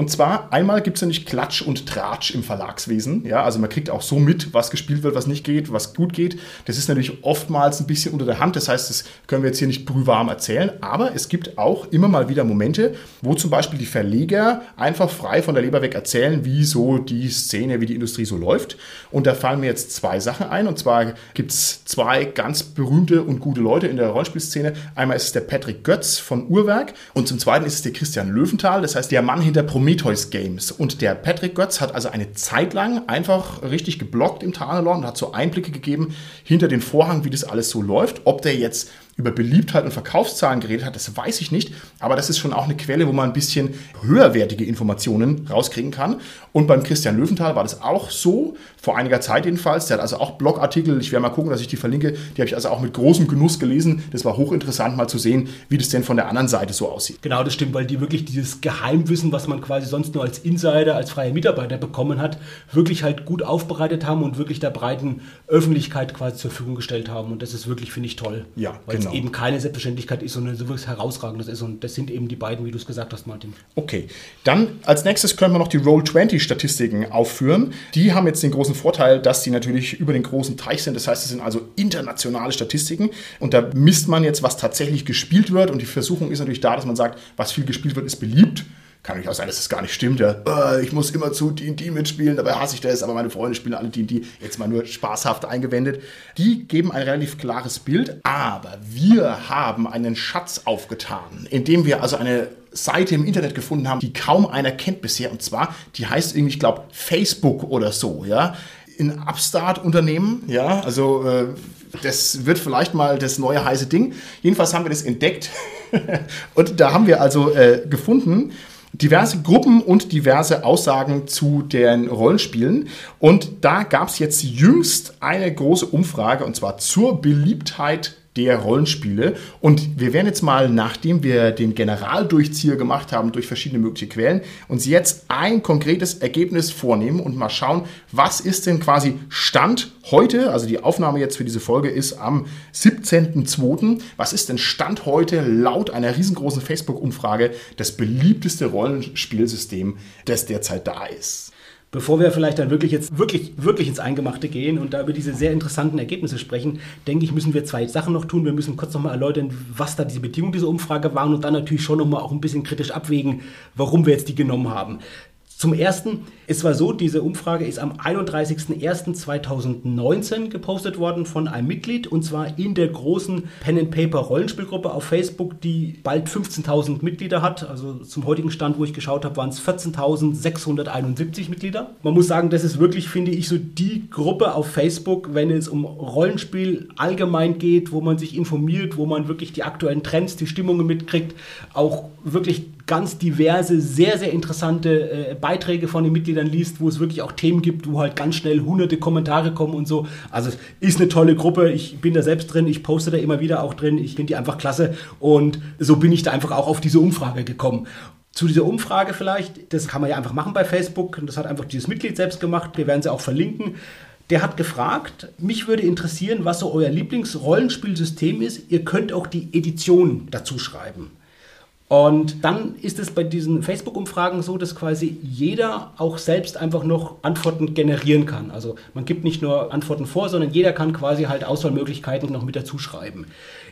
Und zwar einmal gibt es ja nicht Klatsch und Tratsch im Verlagswesen. Ja, also man kriegt auch so mit, was gespielt wird, was nicht geht, was gut geht. Das ist natürlich oftmals ein bisschen unter der Hand. Das heißt, das können wir jetzt hier nicht brühwarm erzählen. Aber es gibt auch immer mal wieder Momente, wo zum Beispiel die Verleger einfach frei von der Leber weg erzählen, wie so die Szene, wie die Industrie so läuft. Und da fallen mir jetzt zwei Sachen ein. Und zwar gibt es zwei ganz berühmte und gute Leute in der Rollenspielszene. Einmal ist es der Patrick Götz von Uhrwerk und zum zweiten ist es der Christian Löwenthal. Das heißt, der Mann hinter Prometheus Prometheus Games. Und der Patrick Götz hat also eine Zeit lang einfach richtig geblockt im Tarnelon und hat so Einblicke gegeben hinter den Vorhang, wie das alles so läuft. Ob der jetzt über Beliebtheit und Verkaufszahlen geredet hat, das weiß ich nicht. Aber das ist schon auch eine Quelle, wo man ein bisschen höherwertige Informationen rauskriegen kann. Und beim Christian Löwenthal war das auch so, vor einiger Zeit jedenfalls. Der hat also auch Blogartikel, ich werde mal gucken, dass ich die verlinke, die habe ich also auch mit großem Genuss gelesen. Das war hochinteressant mal zu sehen, wie das denn von der anderen Seite so aussieht. Genau, das stimmt, weil die wirklich dieses Geheimwissen, was man quasi sonst nur als Insider, als freier Mitarbeiter bekommen hat, wirklich halt gut aufbereitet haben und wirklich der breiten Öffentlichkeit quasi zur Verfügung gestellt haben. Und das ist wirklich, finde ich, toll. Ja, weil genau. eben keine Selbstverständlichkeit ist, sondern so wirklich herausragendes ist. Und das sind eben die beiden, wie du es gesagt hast, Martin. Okay, dann als nächstes können wir noch die Roll20-Statistiken aufführen. Die haben jetzt den großen Vorteil, dass die natürlich über den großen Teich sind. Das heißt, es sind also internationale Statistiken. Und da misst man jetzt, was tatsächlich gespielt wird. Und die Versuchung ist natürlich da, dass man sagt, was viel gespielt wird, ist beliebt Kann natürlich auch sein, dass das gar nicht stimmt. Ja. Äh, ich muss immer zu D&D mitspielen, dabei hasse ich das, aber meine Freunde spielen alle D&D. Jetzt mal nur spaßhaft eingewendet. Die geben ein relativ klares Bild, aber wir haben einen Schatz aufgetan, indem wir also eine Seite im Internet gefunden haben, die kaum einer kennt bisher. Und zwar, die heißt irgendwie, ich glaube, Facebook oder so, ja. Ein Upstart-Unternehmen, ja, also äh, das wird vielleicht mal das neue heiße Ding. Jedenfalls haben wir das entdeckt und da haben wir also äh, gefunden, diverse Gruppen und diverse Aussagen zu den Rollenspielen. Und da gab es jetzt jüngst eine große Umfrage, und zwar zur Beliebtheit der Rollenspiele. Und wir werden jetzt mal, nachdem wir den Generaldurchzieher gemacht haben durch verschiedene mögliche Quellen, uns jetzt ein konkretes Ergebnis vornehmen und mal schauen, was ist denn quasi Stand heute, also die Aufnahme jetzt für diese Folge ist am 17.02. Was ist denn Stand heute laut einer riesengroßen Facebook-Umfrage das beliebteste Rollenspielsystem, das derzeit da ist? Bevor wir vielleicht dann wirklich jetzt wirklich, wirklich ins Eingemachte gehen und da über diese sehr interessanten Ergebnisse sprechen, denke ich, müssen wir zwei Sachen noch tun. Wir müssen kurz nochmal erläutern, was da diese Bedingungen dieser Umfrage waren und dann natürlich schon nochmal auch ein bisschen kritisch abwägen, warum wir jetzt die genommen haben. Zum Ersten, es war so, diese Umfrage ist am 31.01.2019 gepostet worden von einem Mitglied und zwar in der großen Pen and Paper Rollenspielgruppe auf Facebook, die bald 15.000 Mitglieder hat. Also zum heutigen Stand, wo ich geschaut habe, waren es 14.671 Mitglieder. Man muss sagen, das ist wirklich, finde ich, so die Gruppe auf Facebook, wenn es um Rollenspiel allgemein geht, wo man sich informiert, wo man wirklich die aktuellen Trends, die Stimmungen mitkriegt, auch wirklich ganz diverse, sehr, sehr interessante äh, Beiträge von den Mitgliedern liest, wo es wirklich auch Themen gibt, wo halt ganz schnell hunderte Kommentare kommen und so. Also es ist eine tolle Gruppe. Ich bin da selbst drin. Ich poste da immer wieder auch drin. Ich finde die einfach klasse. Und so bin ich da einfach auch auf diese Umfrage gekommen. Zu dieser Umfrage vielleicht, das kann man ja einfach machen bei Facebook. Das hat einfach dieses Mitglied selbst gemacht. Wir werden sie auch verlinken. Der hat gefragt, mich würde interessieren, was so euer Lieblingsrollenspielsystem ist. Ihr könnt auch die Edition dazu schreiben. Und dann ist es bei diesen Facebook-Umfragen so, dass quasi jeder auch selbst einfach noch Antworten generieren kann. Also man gibt nicht nur Antworten vor, sondern jeder kann quasi halt Auswahlmöglichkeiten noch mit dazu schreiben.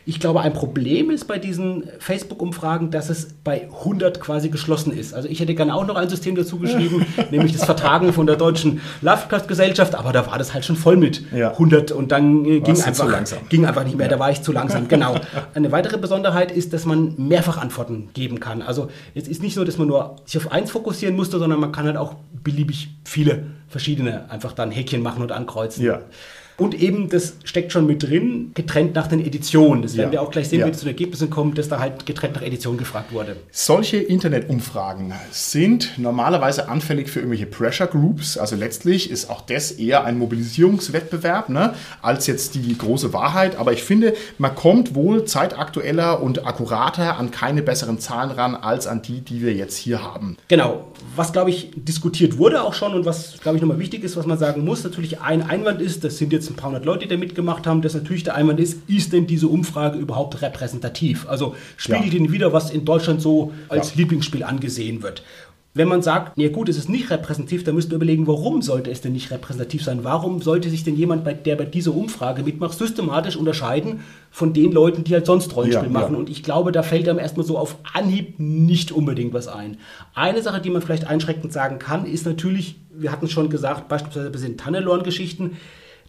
Ich glaube, ein Problem ist bei diesen Facebook-Umfragen, dass es bei 100 quasi geschlossen ist. Also ich hätte gerne auch noch ein System dazu geschrieben, nämlich das Vertragen von der deutschen Lovecraft-Gesellschaft, aber da war das halt schon voll mit ja. 100 und dann äh, ging, einfach, ging einfach nicht mehr, ja. da war ich zu langsam. Genau. Eine weitere Besonderheit ist, dass man mehrfach Antworten geben kann. Also es ist nicht so, dass man nur sich auf eins fokussieren musste, sondern man kann halt auch beliebig viele verschiedene einfach dann Häkchen machen und ankreuzen. Ja. Und eben, das steckt schon mit drin, getrennt nach den Editionen. Das werden wir auch gleich sehen, ja. wenn es zu den Ergebnissen kommt, dass da halt getrennt nach Edition gefragt wurde. Solche Internetumfragen sind normalerweise anfällig für irgendwelche Pressure Groups. Also letztlich ist auch das eher ein Mobilisierungswettbewerb ne, als jetzt die große Wahrheit. Aber ich finde, man kommt wohl zeitaktueller und akkurater an keine besseren Zahlen ran als an die, die wir jetzt hier haben. Genau. Was, glaube ich, diskutiert wurde auch schon und was, glaube ich, nochmal wichtig ist, was man sagen muss, natürlich ein Einwand ist, das sind jetzt ein paar hundert Leute, die da mitgemacht haben, dass natürlich der Einwand ist, ist denn diese Umfrage überhaupt repräsentativ? Also spiegelt ja. ihn wieder, was in Deutschland so als ja. Lieblingsspiel angesehen wird. Wenn man sagt, ja gut, es ist nicht repräsentativ, dann müsst ihr überlegen, warum sollte es denn nicht repräsentativ sein? Warum sollte sich denn jemand, der bei dieser Umfrage mitmacht, systematisch unterscheiden von den Leuten, die halt sonst Rollenspiel ja, machen? Ja. Und ich glaube, da fällt einem erstmal so auf Anhieb nicht unbedingt was ein. Eine Sache, die man vielleicht einschränkend sagen kann, ist natürlich, wir hatten es schon gesagt, beispielsweise bei den Tannelorn-Geschichten,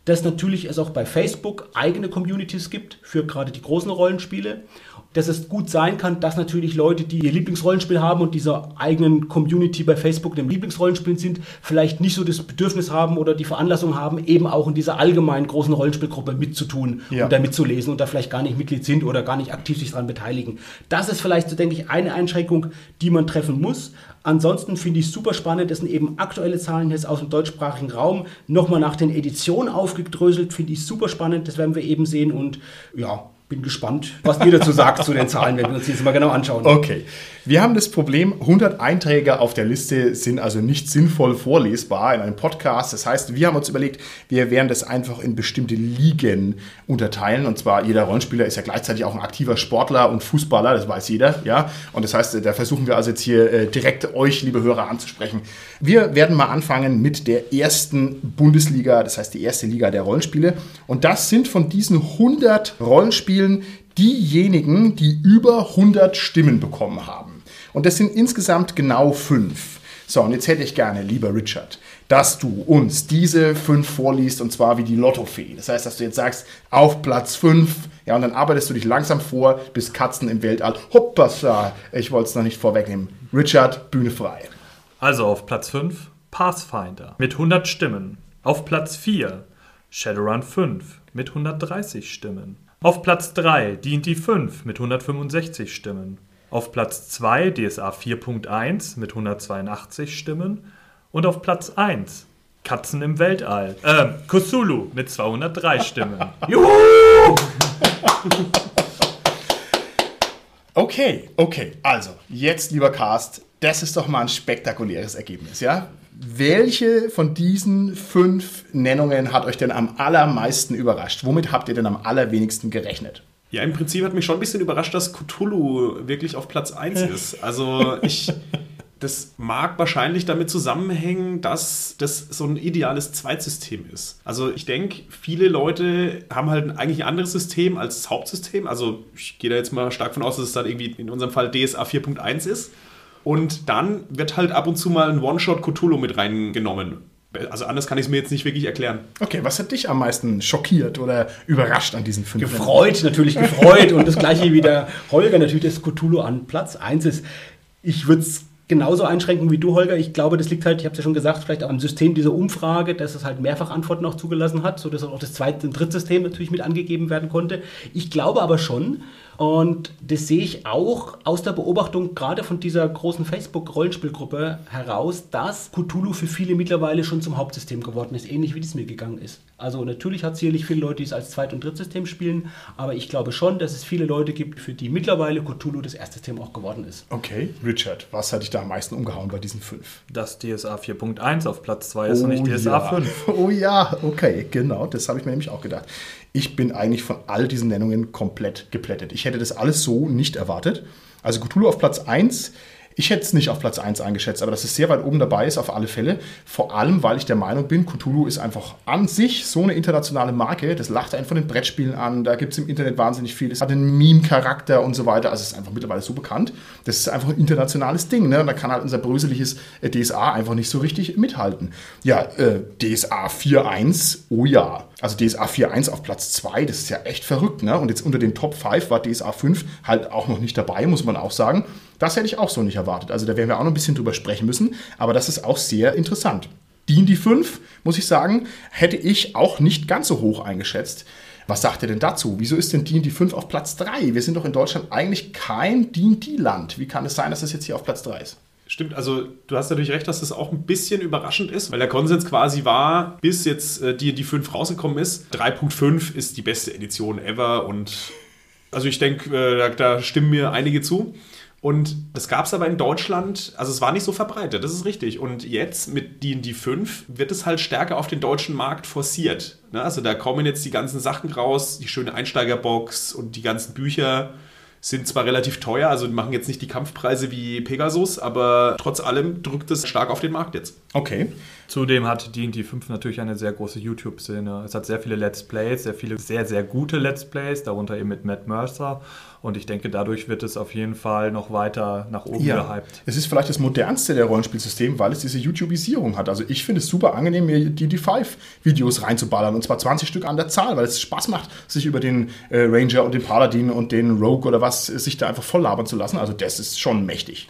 dass natürlich es auch bei Facebook eigene Communities gibt für gerade die großen Rollenspiele. Dass es gut sein kann, dass natürlich Leute, die ihr Lieblingsrollenspiel haben und dieser eigenen Community bei Facebook dem Lieblingsrollenspiel sind, vielleicht nicht so das Bedürfnis haben oder die Veranlassung haben, eben auch in dieser allgemeinen großen Rollenspielgruppe mitzutun ja. und da mitzulesen und da vielleicht gar nicht Mitglied sind oder gar nicht aktiv sich daran beteiligen. Das ist vielleicht, so denke ich, eine Einschränkung, die man treffen muss. Ansonsten finde ich super spannend, das sind eben aktuelle Zahlen jetzt aus dem deutschsprachigen Raum. Nochmal nach den Editionen aufgedröselt, finde ich super spannend, das werden wir eben sehen und ja, bin gespannt, was ihr dazu sagt zu den Zahlen, wenn wir uns jetzt mal genau anschauen. Okay. Wir haben das Problem, 100 Einträge auf der Liste sind also nicht sinnvoll vorlesbar in einem Podcast. Das heißt, wir haben uns überlegt, wir werden das einfach in bestimmte Ligen unterteilen. Und zwar jeder Rollenspieler ist ja gleichzeitig auch ein aktiver Sportler und Fußballer, das weiß jeder. Ja? Und das heißt, da versuchen wir also jetzt hier äh, direkt euch, liebe Hörer, anzusprechen. Wir werden mal anfangen mit der ersten Bundesliga, das heißt die erste Liga der Rollenspiele. Und das sind von diesen 100 Rollenspielen diejenigen, die über 100 Stimmen bekommen haben. Und das sind insgesamt genau fünf. So, und jetzt hätte ich gerne, lieber Richard, dass du uns diese fünf vorliest und zwar wie die Lottofee. Das heißt, dass du jetzt sagst, auf Platz fünf, ja, und dann arbeitest du dich langsam vor, bis Katzen im Weltall. Hoppasa, ich wollte es noch nicht vorwegnehmen. Richard, Bühne frei. Also auf Platz 5 Pathfinder mit 100 Stimmen. Auf Platz 4 Shadowrun 5 mit 130 Stimmen. Auf Platz 3 D&D 5 mit 165 Stimmen. Auf Platz 2 DSA 4.1 mit 182 Stimmen. Und auf Platz 1 Katzen im Weltall. Äh, Cthulhu mit 203 Stimmen. Juhu! Okay, okay. Also, jetzt, lieber Cast, das ist doch mal ein spektakuläres Ergebnis, ja? Welche von diesen fünf Nennungen hat euch denn am allermeisten überrascht? Womit habt ihr denn am allerwenigsten gerechnet? Ja, im Prinzip hat mich schon ein bisschen überrascht, dass Cthulhu wirklich auf Platz 1 ist. Also ich, das mag wahrscheinlich damit zusammenhängen, dass das so ein ideales Zweitsystem ist. Also ich denke, viele Leute haben halt eigentlich ein anderes System als das Hauptsystem. Also ich gehe da jetzt mal stark von aus, dass es dann irgendwie in unserem Fall DSA 4.1 ist. Und dann wird halt ab und zu mal ein One-Shot Cthulhu mit reingenommen. Also anders kann ich es mir jetzt nicht wirklich erklären. Okay, was hat dich am meisten schockiert oder überrascht an diesen fünf? Gefreut, natürlich gefreut. und das gleiche wie der Holger, natürlich, dass Cthulhu an Platz 1 ist. Ich würde es genauso einschränken wie du, Holger. Ich glaube, das liegt halt, ich habe es ja schon gesagt, vielleicht auch am System dieser Umfrage, dass es halt mehrfach Antworten auch zugelassen hat, sodass auch das zweite und dritte System natürlich mit angegeben werden konnte. Ich glaube aber schon, und das sehe ich auch aus der Beobachtung gerade von dieser großen Facebook-Rollenspielgruppe heraus, dass Cthulhu für viele mittlerweile schon zum Hauptsystem geworden ist, ähnlich wie es mir gegangen ist. Also natürlich hat es sicherlich viele Leute, die es als Zweit- und Drittsystem spielen, aber ich glaube schon, dass es viele Leute gibt, für die mittlerweile Cthulhu das Erstsystem auch geworden ist. Okay, Richard, was hat dich da am meisten umgehauen bei diesen fünf? Dass DSA 4.1 auf Platz 2 ist oh, und nicht DSA ja. 5. Oh ja, okay, genau, das habe ich mir nämlich auch gedacht. Ich bin eigentlich von all diesen Nennungen komplett geplättet. Ich hätte das alles so nicht erwartet. Also Cthulhu auf Platz 1 ich hätte es nicht auf Platz 1 eingeschätzt, aber dass es sehr weit oben dabei ist, auf alle Fälle. Vor allem, weil ich der Meinung bin, Cthulhu ist einfach an sich so eine internationale Marke. Das lacht einen von den Brettspielen an. Da gibt es im Internet wahnsinnig viel. Es hat einen Meme-Charakter und so weiter. Also es ist einfach mittlerweile so bekannt. Das ist einfach ein internationales Ding. Ne? Und da kann halt unser bröseliges äh, DSA einfach nicht so richtig mithalten. Ja, äh, DSA 4.1, oh ja. Also DSA 4.1 auf Platz 2, das ist ja echt verrückt. Ne? Und jetzt unter den Top 5 war DSA 5 halt auch noch nicht dabei, muss man auch sagen. Das hätte ich auch so nicht erwartet. Also da werden wir auch noch ein bisschen drüber sprechen müssen, aber das ist auch sehr interessant. Die 5, muss ich sagen, hätte ich auch nicht ganz so hoch eingeschätzt. Was sagt ihr denn dazu? Wieso ist denn D&D 5 auf Platz 3? Wir sind doch in Deutschland eigentlich kein D&D-Land. Wie kann es sein, dass das jetzt hier auf Platz 3 ist? Stimmt, also du hast natürlich recht, dass das auch ein bisschen überraschend ist, weil der Konsens quasi war, bis jetzt äh, die 5 rausgekommen ist, 3.5 ist die beste Edition ever und also ich denke, äh, da, da stimmen mir einige zu. Und das gab es aber in Deutschland, also es war nicht so verbreitet, das ist richtig. Und jetzt mit D&D 5 wird es halt stärker auf den deutschen Markt forciert. Ne? Also da kommen jetzt die ganzen Sachen raus, die schöne Einsteigerbox und die ganzen Bücher sind zwar relativ teuer, also die machen jetzt nicht die Kampfpreise wie Pegasus, aber trotz allem drückt es stark auf den Markt jetzt. Okay. Zudem hat D&D 5 natürlich eine sehr große YouTube-Szene. Es hat sehr viele Let's Plays, sehr viele sehr, sehr gute Let's Plays, darunter eben mit Matt Mercer. Und ich denke, dadurch wird es auf jeden Fall noch weiter nach oben ja. gehypt. Es ist vielleicht das modernste der Rollenspielsysteme, weil es diese YouTubeisierung hat. Also ich finde es super angenehm, mir die D5-Videos reinzuballern. Und zwar 20 Stück an der Zahl, weil es Spaß macht, sich über den äh, Ranger und den Paladin und den Rogue oder was, sich da einfach voll labern zu lassen. Also das ist schon mächtig.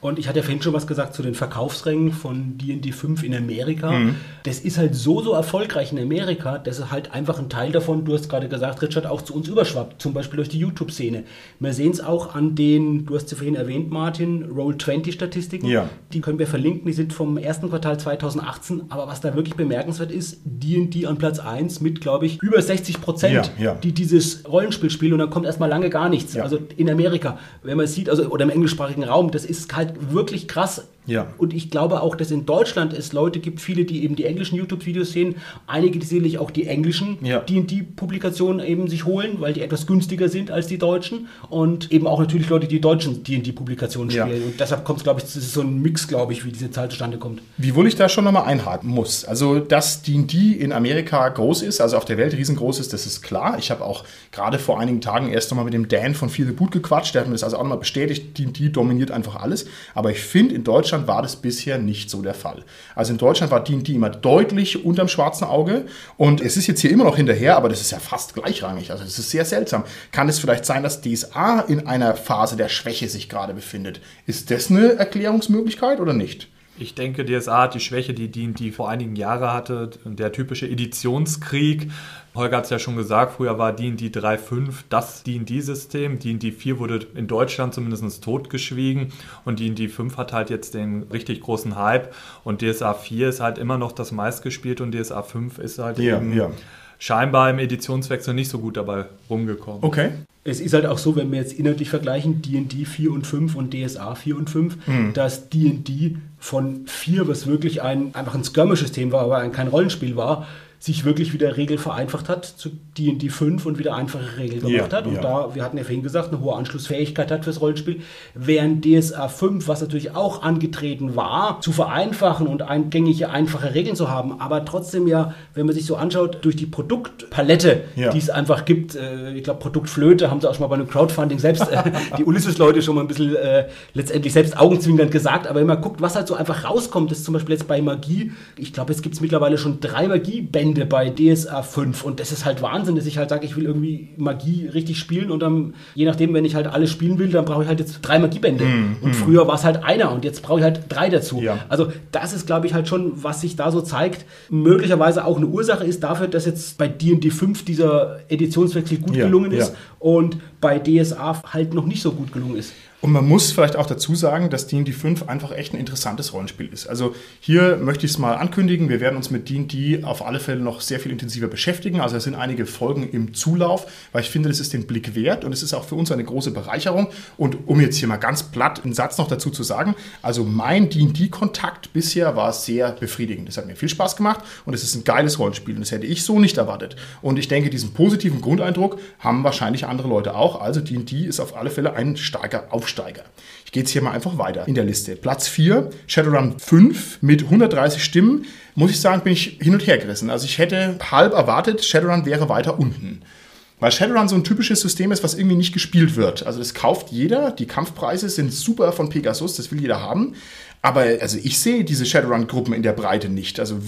Und ich hatte ja vorhin schon was gesagt zu den Verkaufsrängen von D&D 5 in Amerika. Mhm. Das ist halt so, so erfolgreich in Amerika, dass es halt einfach ein Teil davon, du hast gerade gesagt, Richard, auch zu uns überschwappt. Zum Beispiel durch die YouTube-Szene. Wir sehen es auch an den, du hast sie vorhin erwähnt, Martin, Roll-20-Statistiken. Ja. Die können wir verlinken, die sind vom ersten Quartal 2018. Aber was da wirklich bemerkenswert ist, D&D an Platz 1 mit, glaube ich, über 60 Prozent, ja, ja. die dieses Rollenspiel spielen. Und dann kommt erstmal lange gar nichts. Also in Amerika, wenn man sieht, also oder im englischsprachigen Raum, das ist halt halt wirklich krass. Ja. Und ich glaube auch, dass in Deutschland es Leute gibt, viele, die eben die englischen YouTube-Videos sehen, einige, die sicherlich auch die englischen Ja. D&D-Publikationen eben sich holen, weil die etwas günstiger sind als die deutschen und eben auch natürlich Leute, die deutschen D&D-Publikationen Ja. spielen. Und deshalb kommt es, glaube ich, das ist so ein Mix, glaube ich, wie diese Zahl zustande kommt. Wiewohl ich da schon nochmal einhaken muss. Also, dass D&D in Amerika groß ist, also auf der Welt riesengroß ist, das ist klar. Ich habe auch gerade vor einigen Tagen erst nochmal mit dem Dan von Feel the Boot gequatscht. Der hat mir das also auch nochmal bestätigt. D&D dominiert einfach alles. Aber ich finde, in Deutschland war das bisher nicht so der Fall. Also in Deutschland war D&D immer deutlich unterm schwarzen Auge. Und es ist jetzt hier immer noch hinterher, aber das ist ja fast gleichrangig. Also das ist sehr seltsam. Kann es vielleicht sein, dass DSA in einer Phase der Schwäche sich gerade befindet? Ist das eine Erklärungsmöglichkeit oder nicht? Ich denke, DSA hat die Schwäche, die D&D vor einigen Jahren hatte, der typische Editionskrieg. Holger hat es ja schon gesagt, früher war D&D 3.5 das D&D-System. D&D 4 wurde in Deutschland zumindest totgeschwiegen und D&D 5 hat halt jetzt den richtig großen Hype und DSA 4 ist halt immer noch das meistgespielte und DSA 5 ist halt Ja, eben ja. scheinbar im Editionswechsel nicht so gut dabei rumgekommen. Okay. Es ist halt auch so, wenn wir jetzt inhaltlich vergleichen, D&D 4 und 5 und DSA 4 und 5, Mhm. dass D&D von 4, was wirklich ein, einfach ein Skirmish-System war, aber ein- kein Rollenspiel war, sich wirklich wieder Regeln vereinfacht hat zu D&D 5 und wieder einfache Regeln gemacht Ja, hat. Und ja. da, wir hatten ja vorhin gesagt, eine hohe Anschlussfähigkeit hat fürs Rollenspiel. Während DSA 5, was natürlich auch angetreten war, zu vereinfachen und eingängige, einfache Regeln zu haben, aber trotzdem ja, wenn man sich so anschaut, durch die Produktpalette, Ja. die es einfach gibt, äh, ich glaube, Produktflöte haben sie auch schon mal bei einem Crowdfunding selbst, äh, die Ulysses-Leute schon mal ein bisschen äh, letztendlich selbst augenzwinkernd gesagt, aber wenn man guckt, was halt so einfach rauskommt, ist zum Beispiel jetzt bei Magie, ich glaube, jetzt gibt es mittlerweile schon drei Magiebände bei DSA 5 und das ist halt Wahnsinn, dass ich halt sage, ich will irgendwie Magie richtig spielen und dann, je nachdem, wenn ich halt alles spielen will, dann brauche ich halt jetzt drei Magiebände. Und früher war es halt einer und jetzt brauche ich halt drei dazu. Ja. Also das ist, glaube ich, halt schon, was sich da so zeigt, möglicherweise auch eine Ursache ist dafür, dass jetzt bei D&D 5 dieser Editionswechsel gut Ja, gelungen ist ja. und bei DSA halt noch nicht so gut gelungen ist. Und man muss vielleicht auch dazu sagen, dass D&D 5 einfach echt ein interessantes Rollenspiel ist. Also hier möchte ich es mal ankündigen, wir werden uns mit D&D auf alle Fälle noch sehr viel intensiver beschäftigen. Also es sind einige Folgen im Zulauf, weil ich finde, das ist den Blick wert und es ist auch für uns eine große Bereicherung. Und um jetzt hier mal ganz platt einen Satz noch dazu zu sagen, also mein D&D-Kontakt bisher war sehr befriedigend. Das hat mir viel Spaß gemacht und es ist ein geiles Rollenspiel und das hätte ich so nicht erwartet. Und ich denke, diesen positiven Grundeindruck haben wahrscheinlich andere Leute auch. Also D&D ist auf alle Fälle ein starker Aufsteiger. Ich gehe jetzt hier mal einfach weiter in der Liste. Platz 4, Shadowrun 5 mit 130 Stimmen. Muss ich sagen, bin ich hin und her gerissen. Also ich hätte halb erwartet, Shadowrun wäre weiter unten. Weil Shadowrun so ein typisches System ist, was irgendwie nicht gespielt wird. Also das kauft jeder. Die Kampfpreise sind super von Pegasus, das will jeder haben. Aber also ich sehe diese Shadowrun-Gruppen in der Breite nicht. Also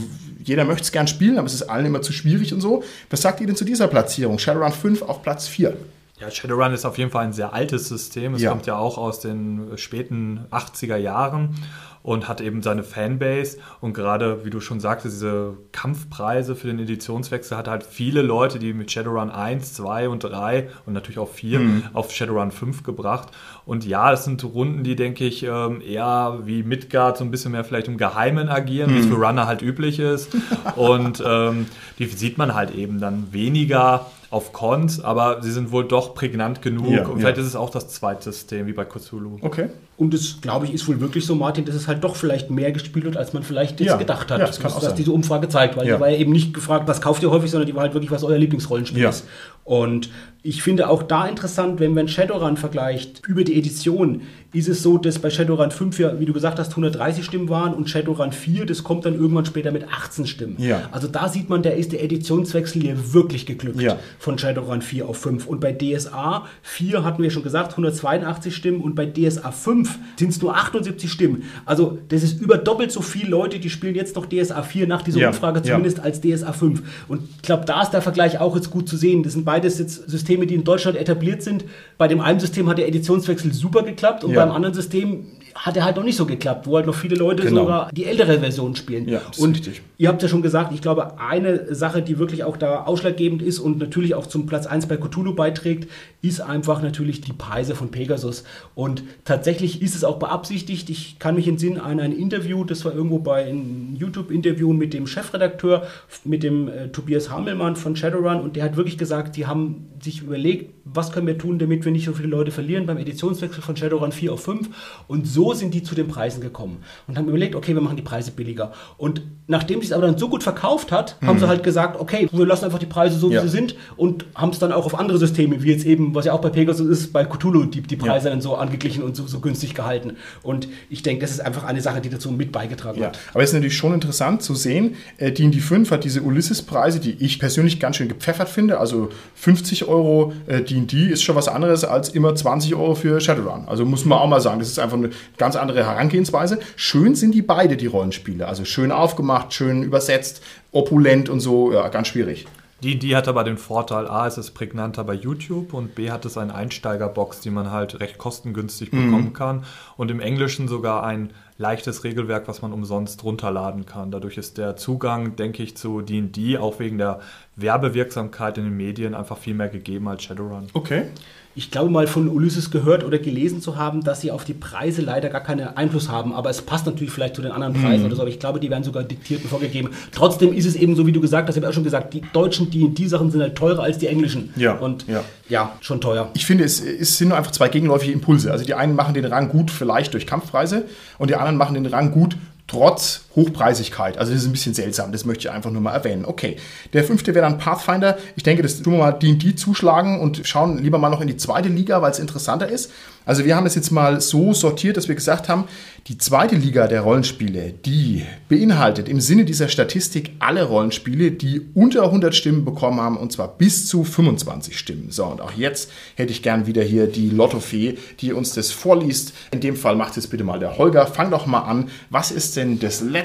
jeder möchte es gern spielen, aber es ist allen immer zu schwierig und so. Was sagt ihr denn zu dieser Platzierung? Shadowrun 5 auf Platz 4. Ja, Shadowrun ist auf jeden Fall ein sehr altes System. Es Ja. kommt ja auch aus den späten 80er Jahren und hat eben seine Fanbase. Und gerade, wie du schon sagtest, diese Kampfpreise für den Editionswechsel hat halt viele Leute, die mit Shadowrun 1, 2 und 3 und natürlich auch 4 auf Shadowrun 5 gebracht. Und ja, es sind Runden, die, denke ich, ähm, eher wie Midgard so ein bisschen mehr vielleicht im Geheimen agieren, wie es für Runner halt üblich ist. Und ähm, die sieht man halt eben dann weniger auf Cons, aber sie sind wohl doch prägnant genug. Ja, und ja. vielleicht ist es auch das zweite System, wie bei Cthulhu. Okay. Und es, glaube ich, ist wohl wirklich so, Martin, dass es halt doch vielleicht mehr gespielt wird, als man vielleicht jetzt Ja. gedacht hat. Ja, das kann auch was sein. diese Umfrage zeigt, weil Ja. die war ja eben nicht gefragt, was kauft ihr häufig, sondern die war halt wirklich, was euer Lieblingsrollenspiel Ja. ist. Und ich finde auch da interessant, wenn man Shadowrun vergleicht, über die Edition, ist es so, dass bei Shadowrun 5 ja, wie du gesagt hast, 130 Stimmen waren und Shadowrun 4, das kommt dann irgendwann später mit 18 Stimmen. Ja. Also da sieht man, da ist der Editionswechsel hier wirklich geglückt Ja. von Shadowrun 4 auf 5. Und bei DSA 4 hatten wir schon gesagt, 182 Stimmen und bei DSA 5 sind es nur 78 Stimmen. Also das ist über doppelt so viele Leute, die spielen jetzt noch DSA 4 nach dieser Ja, Umfrage zumindest als DSA 5. Und ich glaube, da ist der Vergleich auch jetzt gut zu sehen. Das sind beides jetzt Systeme, die in Deutschland etabliert sind. Bei dem einen System hat der Editionswechsel super geklappt und Ja. beim anderen System hat er halt noch nicht so geklappt, wo halt noch viele Leute Genau. sogar die ältere Version spielen. Ja, und richtig. Ihr habt ja schon gesagt, ich glaube, eine Sache, die wirklich auch da ausschlaggebend ist und natürlich auch zum Platz 1 bei Cthulhu beiträgt, ist einfach natürlich die Preise von Pegasus. Und tatsächlich ist es auch beabsichtigt. Ich kann mich entsinnen an ein Interview, das war irgendwo bei einem YouTube-Interview mit dem Chefredakteur, mit dem äh, Tobias Hamelmann von Shadowrun und der hat wirklich gesagt, die haben sich überlegt, was können wir tun, damit wir nicht so viele Leute verlieren beim Editionswechsel von Shadowrun 4 auf 5. Und so so sind die zu den Preisen gekommen und haben überlegt, okay, wir machen die Preise billiger. Und nachdem sich es aber dann so gut verkauft hat, haben sie halt gesagt, okay, wir lassen einfach die Preise so, wie Ja. sie sind und haben es dann auch auf andere Systeme, wie jetzt eben, was ja auch bei Pegasus ist, bei Cthulhu, die, die Preise dann so angeglichen und so, so günstig gehalten. Und ich denke, das ist einfach eine Sache, die dazu mit beigetragen Ja, hat. aber es ist natürlich schon interessant zu sehen, äh, D&D 5 hat diese Ulysses-Preise, die ich persönlich ganz schön gepfeffert finde. Also 50 Euro äh, D&D ist schon was anderes als immer 20 Euro für Shadowrun. Also muss man auch mal sagen, das ist einfach eine ganz andere Herangehensweise. Schön sind die beide, die Rollenspiele. Also schön aufgemacht, schön übersetzt, opulent und so, ja, ganz schwierig. Die, die hat aber den Vorteil, A, es ist prägnanter bei YouTube und B, hat es eine Einsteigerbox, die man halt recht kostengünstig bekommen kann und im Englischen sogar ein leichtes Regelwerk, was man umsonst runterladen kann. Dadurch ist der Zugang, denke ich, zu D&D auch wegen der Werbewirksamkeit in den Medien einfach viel mehr gegeben als Shadowrun. Okay. Ich glaube mal von Ulysses gehört oder gelesen zu haben, dass sie auf die Preise leider gar keinen Einfluss haben. Aber es passt natürlich vielleicht zu den anderen Preisen oder so. Aber ich glaube, die werden sogar diktiert und vorgegeben. Trotzdem ist es eben so, wie du gesagt hast, ich habe auch schon gesagt, die deutschen D&D-Sachen sind halt teurer als die englischen. Ja, Und ja. ja, schon teuer. Ich finde, es, es sind nur einfach zwei gegenläufige Impulse. Also die einen machen den Rang gut vielleicht durch Kampfpreise und die anderen machen den Rang gut trotz Hochpreisigkeit. Also das ist ein bisschen seltsam, das möchte ich einfach nur mal erwähnen. Okay, der fünfte wäre dann Pathfinder. Ich denke, das tun wir mal D&D zuschlagen und schauen lieber mal noch in die zweite Liga, weil es interessanter ist. Also wir haben es jetzt mal so sortiert, dass wir gesagt haben, die zweite Liga der Rollenspiele, die beinhaltet im Sinne dieser Statistik alle Rollenspiele, die unter 100 Stimmen bekommen haben und zwar bis zu 25 Stimmen. So, und auch jetzt hätte ich gern wieder hier die Lottofee, die uns das vorliest. In dem Fall macht es bitte mal der Holger. Fang doch mal an. Was ist denn das letzte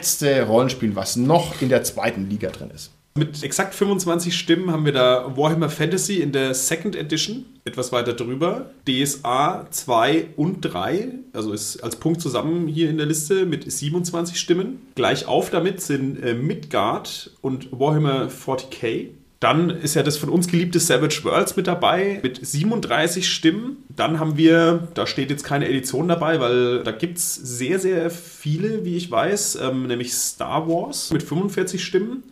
Rollenspiel, was noch in der zweiten Liga drin ist? Mit exakt 25 Stimmen haben wir da Warhammer Fantasy in der Second Edition, etwas weiter drüber. DSA 2 und 3, also ist als Punkt zusammen hier in der Liste mit 27 Stimmen. Gleich auf damit sind äh, Midgard und Warhammer 40k. Dann ist ja das von uns geliebte Savage Worlds mit dabei mit 37 Stimmen. Dann haben wir, da steht jetzt keine Edition dabei, weil da gibt es sehr, sehr viele, wie ich weiß, ähm, nämlich Star Wars mit 45 Stimmen.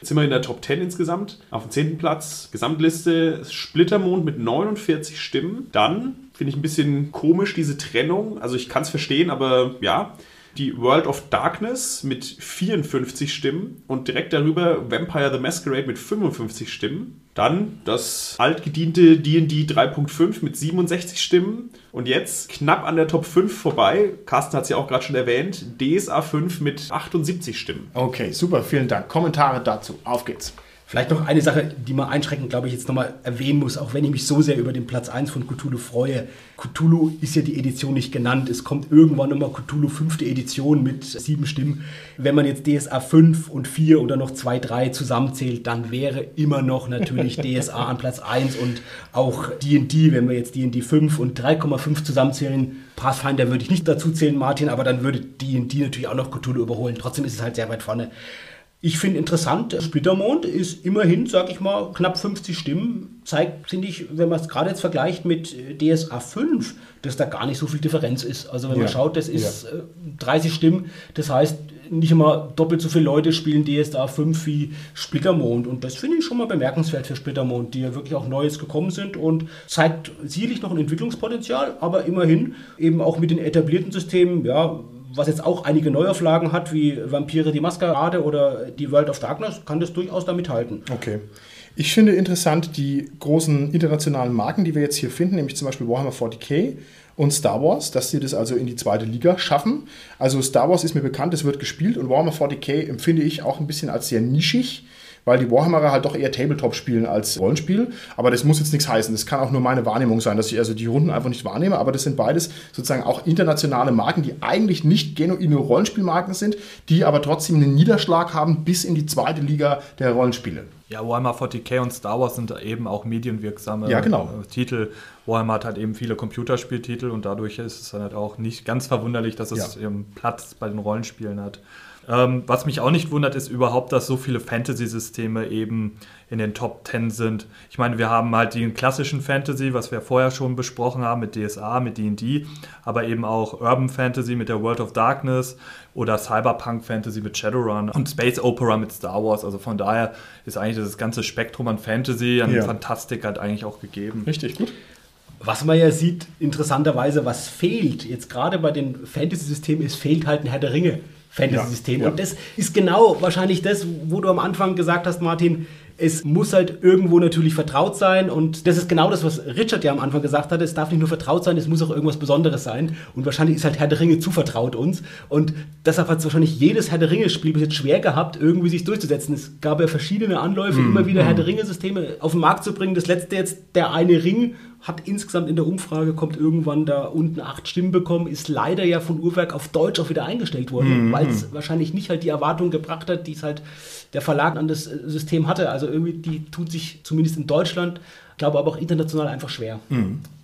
Jetzt sind wir in der Top 10 insgesamt. Auf dem 10. Platz, Gesamtliste, Splittermond mit 49 Stimmen. Dann finde ich ein bisschen komisch diese Trennung. Also ich kann es verstehen, aber ja. Die World of Darkness mit 54 Stimmen und direkt darüber Vampire the Masquerade mit 55 Stimmen. Dann das altgediente D&D 3.5 mit 67 Stimmen. Und jetzt knapp an der Top 5 vorbei. Carsten hat es ja auch gerade schon erwähnt. DSA 5 mit 78 Stimmen. Okay, super, vielen Dank. Kommentare dazu. Auf geht's. Vielleicht noch eine Sache, die man einschränkend, glaube ich, jetzt nochmal erwähnen muss, auch wenn ich mich so sehr über den Platz 1 von Cthulhu freue. Cthulhu ist ja die Edition nicht genannt. Es kommt irgendwann nochmal Cthulhu 5. Edition mit sieben Stimmen. Wenn man jetzt DSA 5 und 4 oder noch 2, 3 zusammenzählt, dann wäre immer noch natürlich DSA an Platz 1 und auch D&D, wenn wir jetzt D&D 5 und 3,5 zusammenzählen. Pathfinder würde ich nicht dazu zählen, Martin, aber dann würde D&D natürlich auch noch Cthulhu überholen. Trotzdem ist es halt sehr weit vorne. Ich finde interessant, Splittermond ist immerhin, sag ich mal, knapp 50 Stimmen. Zeigt, finde ich, wenn man es gerade jetzt vergleicht mit äh, DSA 5, dass da gar nicht so viel Differenz ist. Also wenn Ja. man schaut, das ist äh, 30 Stimmen. Das heißt, nicht immer doppelt so viele Leute spielen DSA 5 wie Splittermond. Und das finde ich schon mal bemerkenswert für Splittermond, die ja wirklich auch Neues gekommen sind und zeigt sicherlich noch ein Entwicklungspotenzial, aber immerhin eben auch mit den etablierten Systemen, ja, was jetzt auch einige Neuauflagen hat, wie Vampire die Maskerade oder die World of Darkness, kann das durchaus da mithalten. Okay. Ich finde interessant die großen internationalen Marken, die wir jetzt hier finden, nämlich zum Beispiel Warhammer 40k und Star Wars, dass sie das also in die zweite Liga schaffen. Also Star Wars ist mir bekannt, es wird gespielt und Warhammer 40k empfinde ich auch ein bisschen als sehr nischig weil die Warhammerer halt doch eher Tabletop spielen als Rollenspiel. Aber das muss jetzt nichts heißen. Das kann auch nur meine Wahrnehmung sein, dass ich also die Runden einfach nicht wahrnehme. Aber das sind beides sozusagen auch internationale Marken, die eigentlich nicht genuine Rollenspielmarken sind, die aber trotzdem einen Niederschlag haben bis in die zweite Liga der Rollenspiele. Ja, Warhammer 40k und Star Wars sind eben auch medienwirksame Ja, genau. äh, Titel. Warhammer hat halt eben viele Computerspieltitel und dadurch ist es dann halt auch nicht ganz verwunderlich, dass es Ja. ihren Platz bei den Rollenspielen hat. Ähm, was mich auch nicht wundert, ist überhaupt, dass so viele Fantasy-Systeme eben in den Top 10 sind. Ich meine, wir haben halt den klassischen Fantasy, was wir vorher schon besprochen haben mit DSA, mit D&D, aber eben auch Urban Fantasy mit der World of Darkness oder Cyberpunk Fantasy mit Shadowrun und Space Opera mit Star Wars. Also von daher ist eigentlich das ganze Spektrum an Fantasy, an Ja. Fantastik halt eigentlich auch gegeben. Richtig, gut. Was man ja sieht, interessanterweise, was fehlt, jetzt gerade bei den Fantasy-Systemen, es fehlt halt ein Herr der Ringe. Fantasy-System. Ja, ja. Und das ist genau wahrscheinlich das, wo du am Anfang gesagt hast, Martin, es muss halt irgendwo natürlich vertraut sein und das ist genau das, was Richard ja am Anfang gesagt hat. Es darf nicht nur vertraut sein, es muss auch irgendwas Besonderes sein. Und wahrscheinlich ist halt Herr der Ringe zu vertraut uns. Und deshalb hat es wahrscheinlich jedes Herr der Ringe-Spiel bis jetzt schwer gehabt, irgendwie sich durchzusetzen. Es gab ja verschiedene Anläufe, Mhm. immer wieder Herr der Ringe-Systeme auf den Markt zu bringen. Das letzte jetzt, der eine Ring, hat insgesamt in der Umfrage, kommt irgendwann da unten acht Stimmen bekommen, ist leider ja von Uhrwerk auf Deutsch auch wieder eingestellt worden, Mhm. weil es wahrscheinlich nicht halt die Erwartung gebracht hat, die es halt der Verlag an das äh, System hatte. Also irgendwie, die tut sich zumindest in Deutschland, glaube aber auch international einfach schwer.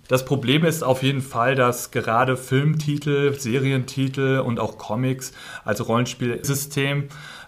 Das Problem ist auf jeden Fall, dass gerade Filmtitel, Serientitel und auch Comics als Rollenspielsystem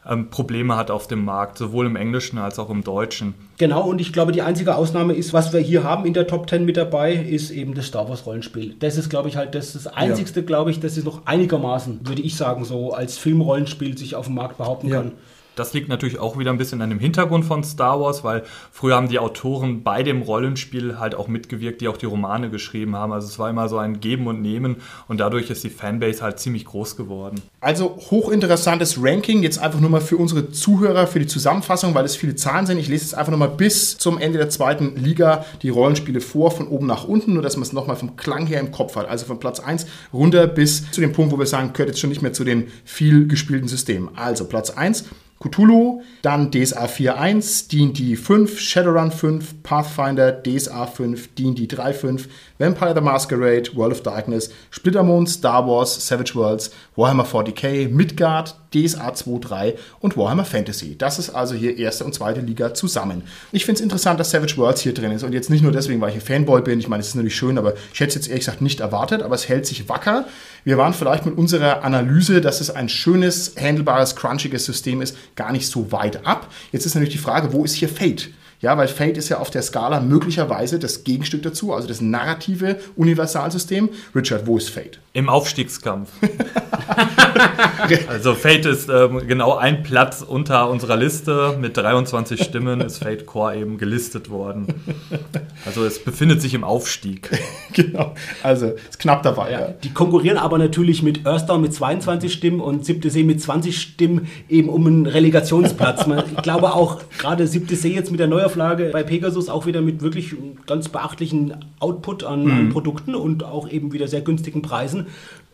ähm, Probleme hat auf dem Markt, sowohl im Englischen als auch im Deutschen. Genau, und ich glaube, die einzige Ausnahme ist, was wir hier haben in der Top 10 mit dabei, ist eben das Star Wars Rollenspiel. Das ist, glaube ich, halt das, das einzigste, glaube ich, das ist noch einigermaßen, würde ich sagen, so als Filmrollenspiel sich auf dem Markt behaupten Ja. kann. Das liegt natürlich auch wieder ein bisschen an dem Hintergrund von Star Wars, weil früher haben die Autoren bei dem Rollenspiel halt auch mitgewirkt, die auch die Romane geschrieben haben. Also es war immer so ein Geben und Nehmen und dadurch ist die Fanbase halt ziemlich groß geworden. Also hochinteressantes Ranking, jetzt einfach nur mal für unsere Zuhörer, für die Zusammenfassung, weil es viele Zahlen sind. Ich lese jetzt einfach nochmal bis zum Ende der zweiten Liga die Rollenspiele vor, von oben nach unten, nur dass man es nochmal vom Klang her im Kopf hat. Also von Platz 1 runter bis zu dem Punkt, wo wir sagen, gehört jetzt schon nicht mehr zu den viel gespielten Systemen. Also Platz 1, Cthulhu, dann DSA 4.1, D&D 5, Shadowrun 5, Pathfinder, DSA 5, D&D 3.5, Vampire the Masquerade, World of Darkness, Splittermond, Star Wars, Savage Worlds, Warhammer 40k, Midgard, DSA 2.3 und Warhammer Fantasy. Das ist also hier erste und zweite Liga zusammen. Ich finde es interessant, dass Savage Worlds hier drin ist und jetzt nicht nur deswegen, weil ich ein Fanboy bin. Ich meine, es ist natürlich schön, aber ich hätte es jetzt ehrlich gesagt nicht erwartet, aber es hält sich wacker. Wir waren vielleicht mit unserer Analyse, dass es ein schönes, handelbares, crunchiges System ist, gar nicht so weit ab. Jetzt ist natürlich die Frage, wo ist hier Fate? Ja, weil Fate ist ja auf der Skala möglicherweise das Gegenstück dazu, also das narrative Universalsystem. Richard, wo ist Fate? Im Aufstiegskampf. also Fate ist ähm, genau ein Platz unter unserer Liste. Mit 23 Stimmen ist Fate Core eben gelistet worden. Also es befindet sich im Aufstieg. genau, also ist knapp dabei. Ja, Ja. die konkurrieren aber natürlich mit Earthdown mit 22 Stimmen und Siebte See mit 20 Stimmen eben um einen Relegationsplatz. Man, ich glaube auch gerade Siebte See jetzt mit der Neuauflage bei Pegasus auch wieder mit wirklich ganz beachtlichen Output an, an Produkten und auch eben wieder sehr günstigen Preisen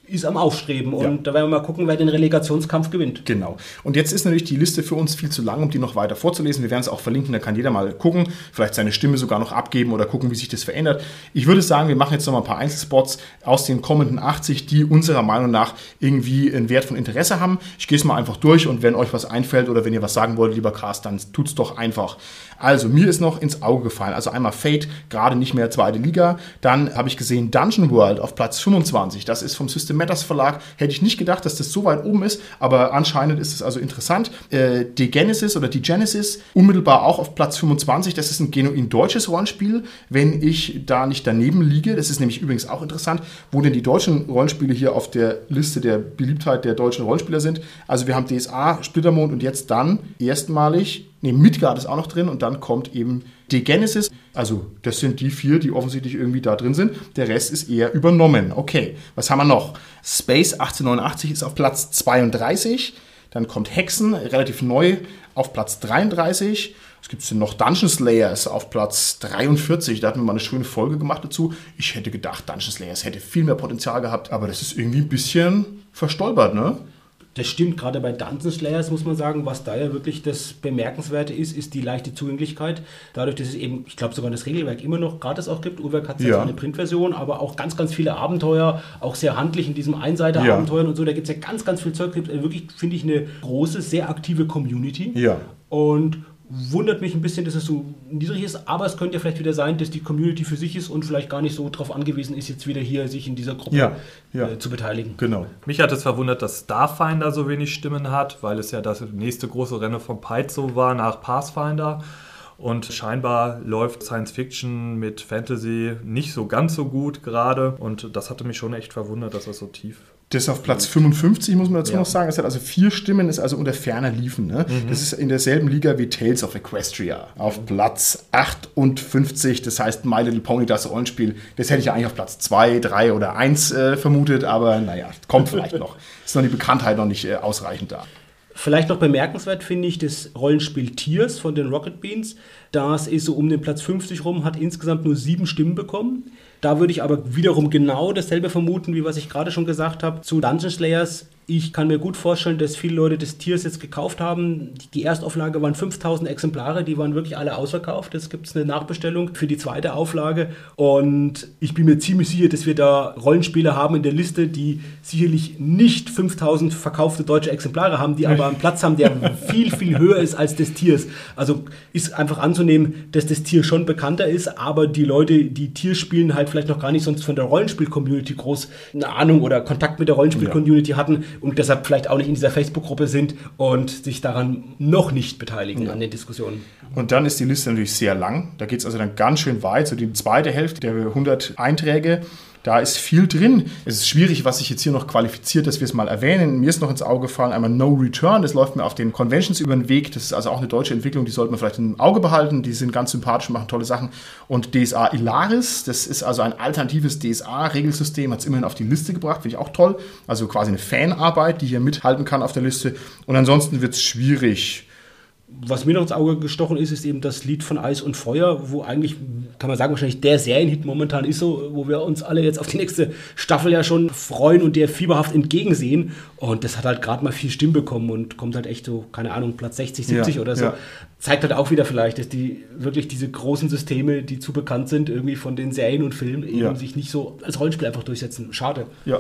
ist am Aufstreben. Und da werden wir mal gucken, wer den Relegationskampf gewinnt. Genau. Und jetzt ist natürlich die Liste für uns viel zu lang, um die noch weiter vorzulesen. Wir werden es auch verlinken, da kann jeder mal gucken, vielleicht seine Stimme sogar noch abgeben oder gucken, wie sich das verändert. Ich würde sagen, wir machen jetzt noch mal ein paar Einzelspots aus den kommenden 80, die unserer Meinung nach irgendwie einen Wert von Interesse haben. Ich gehe es mal einfach durch und wenn euch was einfällt oder wenn ihr was sagen wollt, lieber Cast, dann tut's doch einfach. Also, mir ist noch ins Auge gefallen. Also einmal Fate, gerade nicht mehr zweite Liga. Dann habe ich gesehen Dungeon World auf Platz 25. Das ist vom System Matters Verlag. Hätte ich nicht gedacht, dass das so weit oben ist, aber anscheinend ist es also interessant. Äh, die Genesis oder die Genesis, unmittelbar auch auf Platz 25. Das ist ein genuin deutsches Rollenspiel, wenn ich da nicht daneben liege. Das ist nämlich übrigens auch interessant, wo denn die deutschen Rollenspiele hier auf der Liste der Beliebtheit der deutschen Rollenspieler sind. Also wir haben DSA, Splittermond und jetzt dann erstmalig Nee, Midgard ist auch noch drin und dann kommt eben die Genesis. Also, das sind die vier, die offensichtlich irgendwie da drin sind. Der Rest ist eher übernommen. Okay, was haben wir noch? Space 1889 ist auf Platz 32. Dann kommt Hexen, relativ neu, auf Platz 33. Es gibt noch Dungeon Slayers auf Platz 43. Da hatten wir mal eine schöne Folge gemacht dazu. Ich hätte gedacht, Dungeon Slayers hätte viel mehr Potenzial gehabt, aber das ist irgendwie ein bisschen verstolpert, ne? Das stimmt, gerade bei Dungeon Slayers muss man sagen, was da ja wirklich das Bemerkenswerte ist, ist die leichte Zugänglichkeit. Dadurch, dass es eben, ich glaube sogar das Regelwerk immer noch gratis auch gibt. Uhrwerk hat Ja. ja eine Printversion, aber auch ganz, ganz viele Abenteuer, auch sehr handlich in diesem Einseiter-Abenteuern und so. Da gibt es ja ganz, ganz viel Zeug. Gibt wirklich, finde ich, eine große, sehr aktive Community. Ja. Und wundert mich ein bisschen, dass es so niedrig ist, aber es könnte ja vielleicht wieder sein, dass die Community für sich ist und vielleicht gar nicht so darauf angewiesen ist, jetzt wieder hier sich in dieser Gruppe Ja, ja. Äh, zu beteiligen. Genau. Mich hat es verwundert, dass Starfinder so wenig Stimmen hat, weil es ja das nächste große Rennen von Paizo war nach Pathfinder. Und scheinbar läuft Science Fiction mit Fantasy nicht so ganz so gut gerade. Und das hatte mich schon echt verwundert, dass das so tief das ist auf Platz 55, muss man dazu Ja. noch sagen. Es hat also vier Stimmen, ist also unter ferner Liefen. Ne? Das ist in derselben Liga wie Tales of Equestria. Auf Platz 58, das heißt My Little Pony, das Rollenspiel. Das hätte ich ja eigentlich auf Platz 2, 3 oder 1 äh, vermutet, aber naja, kommt vielleicht noch. Ist noch die Bekanntheit noch nicht äh, ausreichend da. Vielleicht noch bemerkenswert finde ich das Rollenspiel Tears von den Rocket Beans. Das ist so um den Platz 50 rum, hat insgesamt nur sieben Stimmen bekommen. Da würde ich aber wiederum genau dasselbe vermuten, wie was ich gerade schon gesagt habe zu Dungeon Slayers. Ich kann mir gut vorstellen, dass viele Leute das Tiers jetzt gekauft haben. Die Erstauflage waren 5000 Exemplare, die waren wirklich alle ausverkauft. Jetzt gibt es eine Nachbestellung für die zweite Auflage. Und ich bin mir ziemlich sicher, dass wir da Rollenspiele haben in der Liste, die sicherlich nicht 5000 verkaufte deutsche Exemplare haben, die aber einen Platz haben, der viel, viel höher ist als des Tiers. Also ist einfach anzunehmen, dass das Tier schon bekannter ist, aber die Leute, die Tier spielen, halt vielleicht noch gar nicht sonst von der Rollenspiel-Community groß eine Ahnung oder Kontakt mit der Rollenspiel-Community hatten und deshalb vielleicht auch nicht in dieser Facebook-Gruppe sind und sich daran noch nicht beteiligen an den Diskussionen. Und dann ist die Liste natürlich sehr lang. Da geht es also dann ganz schön weit. So die zweite Hälfte der 100 Einträge. Da ist viel drin. Es ist schwierig, was sich jetzt hier noch qualifiziert, dass wir es mal erwähnen. Mir ist noch ins Auge gefallen, einmal No Return. Das läuft mir auf den Conventions über den Weg. Das ist also auch eine deutsche Entwicklung, die sollte man vielleicht im Auge behalten. Die sind ganz sympathisch, machen tolle Sachen. Und DSA Ilaris, das ist also ein alternatives DSA-Regelsystem, hat es immerhin auf die Liste gebracht, finde ich auch toll. Also quasi eine Fanarbeit, die hier mithalten kann auf der Liste. Und ansonsten wird es schwierig. Was mir noch ins Auge gestochen ist, ist eben das Lied von Eis und Feuer, wo eigentlich, kann man sagen, wahrscheinlich der Serienhit momentan ist so, wo wir uns alle jetzt auf die nächste Staffel ja schon freuen und der fieberhaft entgegensehen. Und das hat halt gerade mal vier Stimmen bekommen und kommt halt echt so, keine Ahnung, Platz 60, 70 Ja, oder so. ja. Zeigt halt auch wieder vielleicht, dass die wirklich diese großen Systeme, die zu bekannt sind, irgendwie von den Serien und Filmen, eben Ja. sich nicht so als Rollenspiel einfach durchsetzen. Schade. Ja,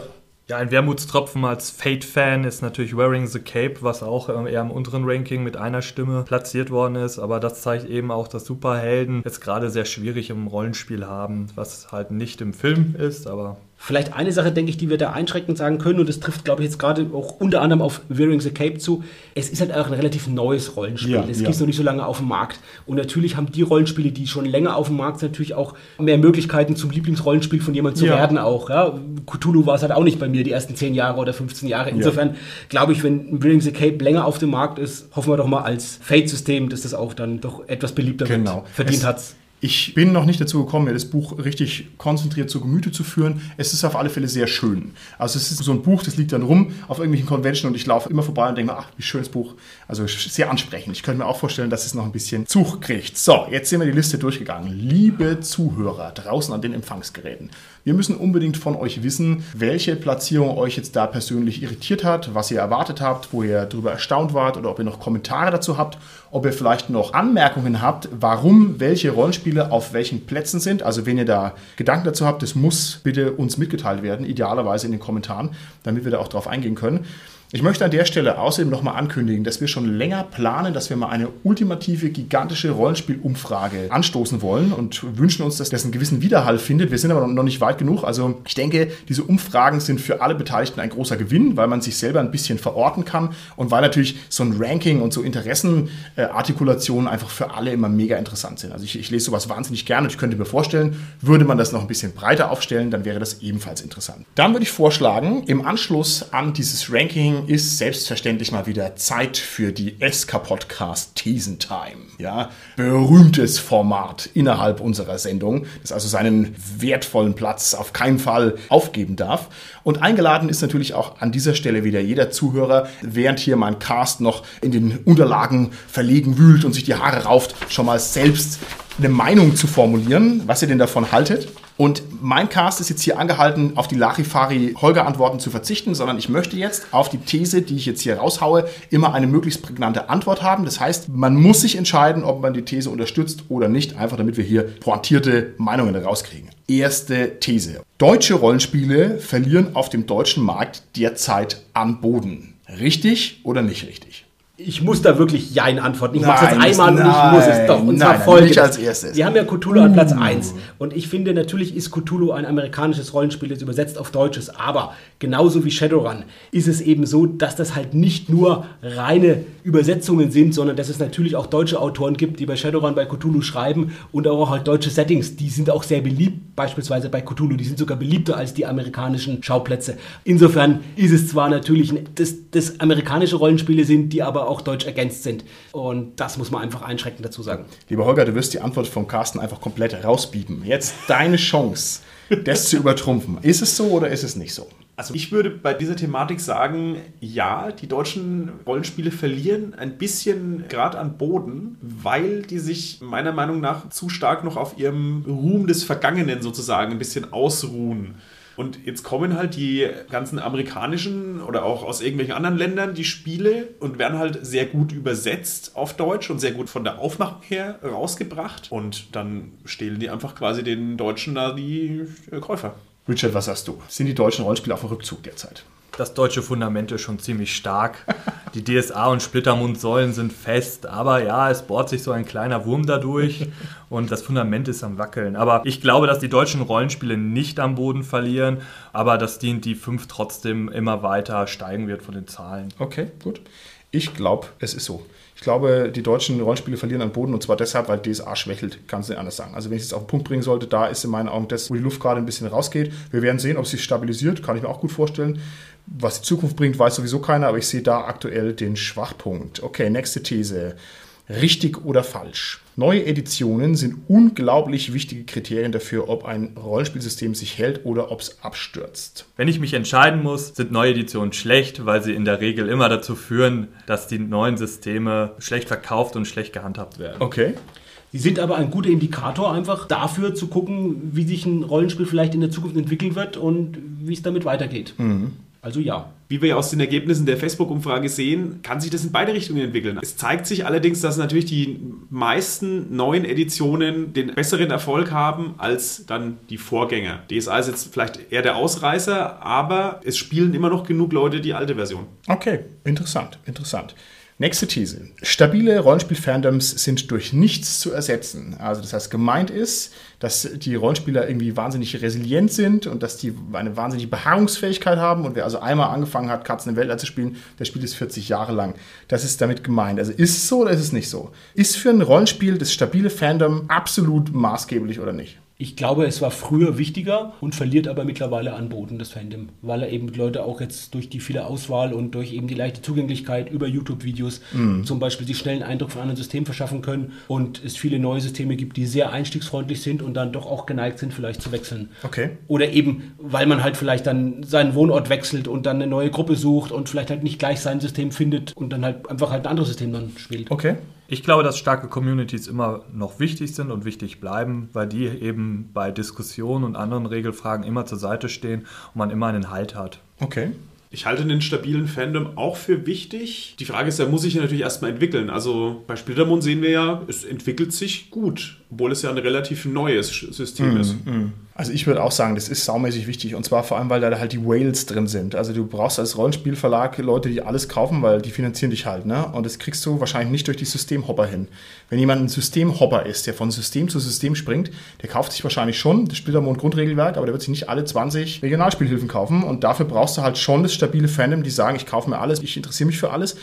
Ja, ein Wermutstropfen als Fate-Fan ist natürlich Wearing the Cape, was auch ähm, eher im unteren Ranking mit einer Stimme platziert worden ist. Aber das zeigt eben auch, dass Superhelden jetzt gerade sehr schwierig im Rollenspiel haben, was halt nicht im Film ist, aber Vielleicht eine Sache, denke ich, die wir da einschränkend sagen können, und das trifft, glaube ich, jetzt gerade auch unter anderem auf Wearing the Cape zu. Es ist halt auch ein relativ neues Rollenspiel. Ja, es ja. gibt es noch nicht so lange auf dem Markt. Und natürlich haben die Rollenspiele, die schon länger auf dem Markt sind, natürlich auch mehr Möglichkeiten zum Lieblingsrollenspiel von jemandem zu Ja. werden auch. Ja? Cthulhu war es halt auch nicht bei mir die ersten 10 Jahre oder 15 Jahre. Insofern glaube ich, wenn Wearing the Cape länger auf dem Markt ist, hoffen wir doch mal als Fate-System, dass das auch dann doch etwas beliebter Genau. wird. Verdient Es- hat's. Ich bin noch nicht dazu gekommen, mir das Buch richtig konzentriert zu Gemüte zu führen. Es ist auf alle Fälle sehr schön. Also es ist so ein Buch, das liegt dann rum auf irgendwelchen Convention und ich laufe immer vorbei und denke mir, ach, wie schönes Buch. Also sehr ansprechend. Ich könnte mir auch vorstellen, dass es noch ein bisschen Zug kriegt. So, jetzt sind wir die Liste durchgegangen. Liebe Zuhörer draußen an den Empfangsgeräten. Wir müssen unbedingt von euch wissen, welche Platzierung euch jetzt da persönlich irritiert hat, was ihr erwartet habt, wo ihr darüber erstaunt wart oder ob ihr noch Kommentare dazu habt, ob ihr vielleicht noch Anmerkungen habt, warum welche Rollenspiele auf welchen Plätzen sind. Also wenn ihr da Gedanken dazu habt, das muss bitte uns mitgeteilt werden, idealerweise in den Kommentaren, damit wir da auch drauf eingehen können. Ich möchte an der Stelle außerdem nochmal ankündigen, dass wir schon länger planen, dass wir mal eine ultimative, gigantische Rollenspielumfrage anstoßen wollen und wünschen uns, dass das einen gewissen Widerhall findet. Wir sind aber noch nicht weit genug. Also ich denke, diese Umfragen sind für alle Beteiligten ein großer Gewinn, weil man sich selber ein bisschen verorten kann und weil natürlich so ein Ranking und so Interessenartikulationen einfach für alle immer mega interessant sind. Also ich, ich lese sowas wahnsinnig gerne und ich könnte mir vorstellen, würde man das noch ein bisschen breiter aufstellen, dann wäre das ebenfalls interessant. Dann würde ich vorschlagen, im Anschluss an dieses Ranking ist selbstverständlich mal wieder Zeit für die SK-Podcast Thesentime. Ja, berühmtes Format innerhalb unserer Sendung, das also seinen wertvollen Platz auf keinen Fall aufgeben darf. Und eingeladen ist natürlich auch an dieser Stelle wieder jeder Zuhörer, während hier mein Cast noch in den Unterlagen verlegen wühlt und sich die Haare rauft, schon mal selbst eine Meinung zu formulieren, was ihr denn davon haltet. Und mein Cast ist jetzt hier angehalten, auf die Larifari-Holger-Antworten zu verzichten, sondern ich möchte jetzt auf die These, die ich jetzt hier raushaue, immer eine möglichst prägnante Antwort haben. Das heißt, man muss sich entscheiden, ob man die These unterstützt oder nicht, einfach damit wir hier pointierte Meinungen rauskriegen. Erste These. Deutsche Rollenspiele verlieren auf dem deutschen Markt derzeit an Boden. Richtig oder nicht richtig? Ich muss da wirklich Jein antworten. Ich Nein, mache es jetzt einmal und ich nein, muss es doch. Und zwar nein, folgendes. nicht als erstes. Wir haben ja Cthulhu an Platz 1. Und ich finde, natürlich ist Cthulhu ein amerikanisches Rollenspiel, jetzt übersetzt auf Deutsches. Aber genauso wie Shadowrun ist es eben so, dass das halt nicht nur reine Übersetzungen sind, sondern dass es natürlich auch deutsche Autoren gibt, die bei Shadowrun bei Cthulhu schreiben und auch halt deutsche Settings. Die sind auch sehr beliebt, beispielsweise bei Cthulhu. Die sind sogar beliebter als die amerikanischen Schauplätze. Insofern ist es zwar natürlich, dass das amerikanische Rollenspiele sind, die aber auch deutsch ergänzt sind. Und das muss man einfach einschränkend dazu sagen. Lieber Holger, du wirst die Antwort vom Carsten einfach komplett rausbieben. Jetzt deine Chance, das zu übertrumpfen. Ist es so oder ist es nicht so? Also ich würde bei dieser Thematik sagen, ja, die deutschen Rollenspiele verlieren ein bisschen gerade an Boden, weil die sich meiner Meinung nach zu stark noch auf ihrem Ruhm des Vergangenen sozusagen ein bisschen ausruhen. Und jetzt kommen halt die ganzen amerikanischen oder auch aus irgendwelchen anderen Ländern die Spiele und werden halt sehr gut übersetzt auf Deutsch und sehr gut von der Aufmachung her rausgebracht. Und dann stehlen die einfach quasi den Deutschen da die Käufer. Richard, was sagst du? Sind die deutschen Rollenspiele auf dem Rückzug derzeit? Das deutsche Fundament ist schon ziemlich stark. Die DSA und Splittermundsäulen sind fest, aber ja, es bohrt sich so ein kleiner Wurm dadurch und das Fundament ist am Wackeln. Aber ich glaube, dass die deutschen Rollenspiele nicht am Boden verlieren, aber dass die die 5 trotzdem immer weiter steigen wird von den Zahlen. Okay, gut. Ich glaube, es ist so. Ich glaube, die deutschen Rollenspiele verlieren an Boden und zwar deshalb, weil DSA schwächelt, kann es nicht anders sagen. Also wenn ich es auf den Punkt bringen sollte, da ist in meinen Augen das, wo die Luft gerade ein bisschen rausgeht. Wir werden sehen, ob sich stabilisiert, kann ich mir auch gut vorstellen. Was die Zukunft bringt, weiß sowieso keiner, aber ich sehe da aktuell den Schwachpunkt. Okay, nächste These. Richtig oder falsch? Neue Editionen sind unglaublich wichtige Kriterien dafür, ob ein Rollenspielsystem sich hält oder ob es abstürzt. Wenn ich mich entscheiden muss, sind neue Editionen schlecht, weil sie in der Regel immer dazu führen, dass die neuen Systeme schlecht verkauft und schlecht gehandhabt werden. Okay. Sie sind aber ein guter Indikator einfach dafür zu gucken, wie sich ein Rollenspiel vielleicht in der Zukunft entwickeln wird und wie es damit weitergeht. Also ja. Wie wir aus den Ergebnissen der Facebook-Umfrage sehen, kann sich das in beide Richtungen entwickeln. Es zeigt sich allerdings, dass natürlich die meisten neuen Editionen den besseren Erfolg haben als dann die Vorgänger. DSA ist jetzt vielleicht eher der Ausreißer, aber es spielen immer noch genug Leute die alte Version. Okay, interessant, interessant. Nächste These. Stabile Rollenspiel-Fandoms sind durch nichts zu ersetzen. Also das heißt, gemeint ist, dass die Rollenspieler irgendwie wahnsinnig resilient sind und dass die eine wahnsinnige Beharrungsfähigkeit haben. Und wer also einmal angefangen hat, Katzen im Weltall zu spielen, der spielt es 40 Jahre lang. Das ist damit gemeint. Also ist es so oder ist es nicht so? Ist für ein Rollenspiel das stabile Fandom absolut maßgeblich oder nicht? Ich glaube, es war früher wichtiger und verliert aber mittlerweile an Boden, das Fandom, weil er eben Leute auch jetzt durch die viele Auswahl und durch eben die leichte Zugänglichkeit über YouTube-Videos zum Beispiel sich schnell einen Eindruck von anderen Systemen verschaffen können und es viele neue Systeme gibt, die sehr einstiegsfreundlich sind und dann doch auch geneigt sind, vielleicht zu wechseln. Okay. Oder eben, weil man halt vielleicht dann seinen Wohnort wechselt und dann eine neue Gruppe sucht und vielleicht halt nicht gleich sein System findet und dann halt einfach halt ein anderes System dann spielt. Okay. Ich glaube, dass starke Communities immer noch wichtig sind und wichtig bleiben, weil die eben bei Diskussionen und anderen Regelfragen immer zur Seite stehen und man immer einen Halt hat. Okay. Ich halte einen stabilen Fandom auch für wichtig. Die Frage ist, er muss sich ja natürlich erstmal entwickeln. Also bei Splittermond sehen wir ja, es entwickelt sich gut, obwohl es ja ein relativ neues System ist. Also ich würde auch sagen, das ist saumäßig wichtig und zwar vor allem, weil da halt die Whales drin sind. Also du brauchst als Rollenspielverlag Leute, die alles kaufen, weil die finanzieren dich halt, ne? Und das kriegst du wahrscheinlich nicht durch die Systemhopper hin. Wenn jemand ein Systemhopper ist, der von System zu System springt, der kauft sich wahrscheinlich schon das Splittermond Grundregelwerk, aber der wird sich nicht alle 20 Regionalspielhilfen kaufen und dafür brauchst du halt schon das stabile Fandom, die sagen, ich kaufe mir alles, ich interessiere mich für alles.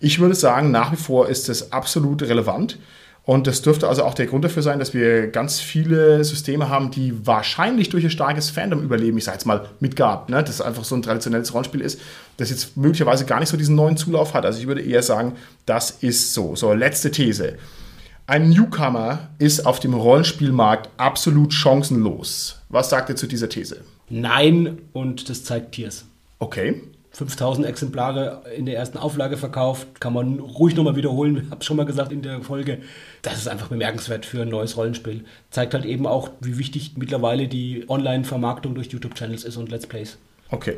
Ich würde sagen, nach wie vor ist das absolut relevant. Und das dürfte also auch der Grund dafür sein, dass wir ganz viele Systeme haben, die wahrscheinlich durch ein starkes Fandom überleben. Ich sage jetzt mal Midgard, ne? das einfach so ein traditionelles Rollenspiel ist, das jetzt möglicherweise gar nicht so diesen neuen Zulauf hat. Also ich würde eher sagen, das ist so. So, letzte These. Ein Newcomer ist auf dem Rollenspielmarkt absolut chancenlos. Was sagt ihr zu dieser These? Nein, und das zeigt Tiers. Okay. 5000 Exemplare in der ersten Auflage verkauft, kann man ruhig nochmal wiederholen, habe schon mal gesagt in der Folge. Das ist einfach bemerkenswert für ein neues Rollenspiel. Zeigt halt eben auch, wie wichtig mittlerweile die Online-Vermarktung durch YouTube-Channels ist und Let's Plays. Okay.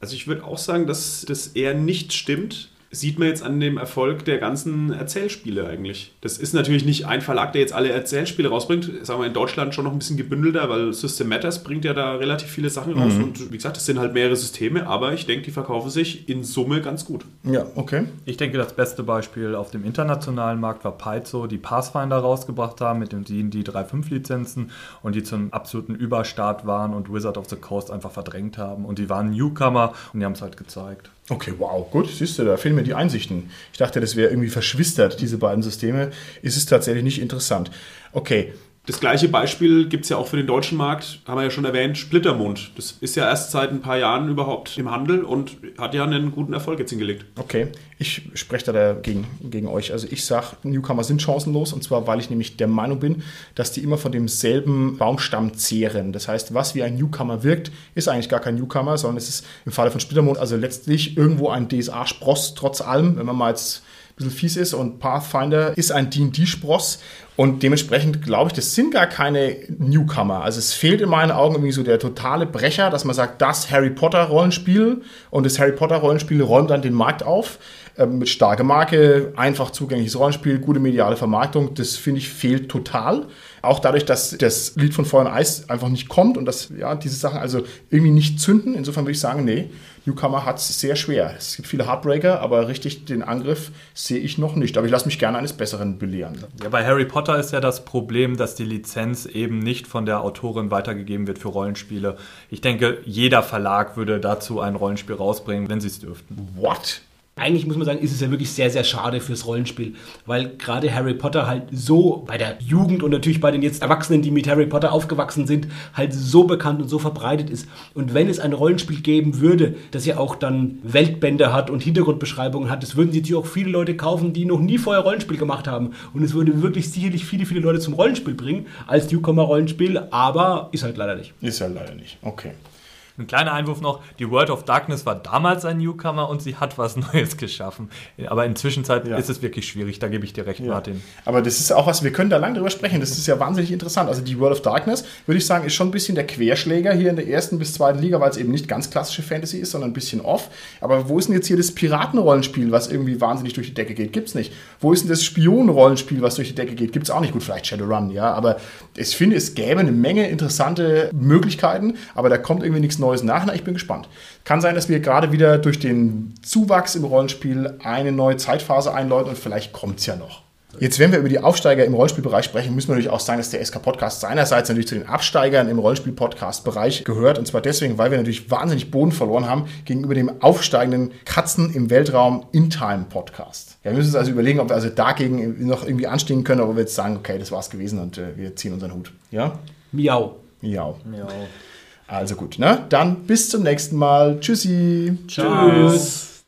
Also ich würde auch sagen, dass das eher nicht stimmt. Sieht man jetzt an dem Erfolg der ganzen Erzählspiele eigentlich. Das ist natürlich nicht ein Verlag, der jetzt alle Erzählspiele rausbringt. Sagen wir in Deutschland schon noch ein bisschen gebündelter, weil System Matters bringt ja da relativ viele Sachen raus. Mhm. Und wie gesagt, es sind halt mehrere Systeme, aber ich denke, die verkaufen sich in Summe ganz gut. Ja, okay. Ich denke, das beste Beispiel auf dem internationalen Markt war Paizo, die Pathfinder rausgebracht haben mit den D&D 3.5 Lizenzen und die zum absoluten Überstart waren und Wizard of the Coast einfach verdrängt haben. Und die waren Newcomer und die haben es halt gezeigt. Okay, wow, gut, siehst du, da fehlen mir die Einsichten. Ich dachte, das wäre irgendwie verschwistert, diese beiden Systeme. Ist es tatsächlich nicht interessant. Okay, Das gleiche Beispiel gibt es ja auch für den deutschen Markt, haben wir ja schon erwähnt, Splittermond. Das ist ja erst seit ein paar Jahren überhaupt im Handel und hat ja einen guten Erfolg jetzt hingelegt. Okay, ich spreche da dagegen gegen euch. Also ich sage, Newcomer sind chancenlos und zwar, weil ich nämlich der Meinung bin, dass die immer von demselben Baumstamm zehren. Das heißt, was wie ein Newcomer wirkt, ist eigentlich gar kein Newcomer, sondern es ist im Falle von Splittermond also letztlich irgendwo ein DSA-Spross trotz allem, wenn man mal jetzt ein bisschen fies ist und Pathfinder ist ein D&D-Spross und dementsprechend glaube ich, das sind gar keine Newcomer. Also es fehlt in meinen Augen irgendwie so der totale Brecher, dass man sagt, das Harry Potter Rollenspiel und das Harry Potter Rollenspiel räumt dann den Markt auf ähm, mit starker Marke, einfach zugängliches Rollenspiel, gute mediale Vermarktung. Das finde ich fehlt total. Auch dadurch, dass das Lied von Feuer und Eis einfach nicht kommt und dass ja, diese Sachen also irgendwie nicht zünden. Insofern würde ich sagen, nee, Newcomer hat es sehr schwer. Es gibt viele Heartbreaker, aber richtig den Angriff sehe ich noch nicht. Aber ich lasse mich gerne eines Besseren belehren. Ja, bei Harry Potter ist ja das Problem, dass die Lizenz eben nicht von der Autorin weitergegeben wird für Rollenspiele. Ich denke, jeder Verlag würde dazu ein Rollenspiel rausbringen, wenn sie es dürften. What? Eigentlich muss man sagen, ist es ja wirklich sehr, sehr schade fürs Rollenspiel, weil gerade Harry Potter halt so bei der Jugend und natürlich bei den jetzt Erwachsenen, die mit Harry Potter aufgewachsen sind, halt so bekannt und so verbreitet ist. Und wenn es ein Rollenspiel geben würde, das ja auch dann Weltbände hat und Hintergrundbeschreibungen hat, das würden natürlich auch viele Leute kaufen, die noch nie vorher Rollenspiel gemacht haben. Und es würde wirklich sicherlich viele, viele Leute zum Rollenspiel bringen, als Newcomer-Rollenspiel, aber ist halt leider nicht. Ist ja leider nicht. Okay. Ein kleiner Einwurf noch, die World of Darkness war damals ein Newcomer und sie hat was Neues geschaffen. Aber inzwischen Ja. ist es wirklich schwierig, da gebe ich dir recht, Ja. Martin. Aber das ist auch was, wir können da lange drüber sprechen. Das ist ja wahnsinnig interessant. Also die World of Darkness, würde ich sagen, ist schon ein bisschen der Querschläger hier in der ersten bis zweiten Liga, weil es eben nicht ganz klassische Fantasy ist, sondern ein bisschen off. Aber wo ist denn jetzt hier das Piratenrollenspiel, was irgendwie wahnsinnig durch die Decke geht? Gibt's nicht. Wo ist denn das Spionenrollenspiel, was durch die Decke geht? Gibt's auch nicht. Gut, vielleicht Shadowrun, ja. Aber ich finde, es gäbe eine Menge interessante Möglichkeiten, aber da kommt irgendwie nichts Neues nach. Na, ich bin gespannt. Kann sein, dass wir gerade wieder durch den Zuwachs im Rollenspiel eine neue Zeitphase einläuten und vielleicht kommt's ja noch. Jetzt, wenn wir über die Aufsteiger im Rollenspielbereich sprechen, müssen wir natürlich auch sagen, dass der SK-Podcast seinerseits natürlich zu den Absteigern im Rollenspiel-Podcast-Bereich gehört. Und zwar deswegen, weil wir natürlich wahnsinnig Boden verloren haben gegenüber dem aufsteigenden Katzen im Weltraum In-Time-Podcast. Ja, wir müssen uns also überlegen, ob wir also dagegen noch irgendwie anstehen können, aber wir jetzt sagen, okay, das war's gewesen und äh, wir ziehen unseren Hut. Ja? Miau. Ja. Ja. Also gut, ne? Dann bis zum nächsten Mal. Tschüssi. Tschüss.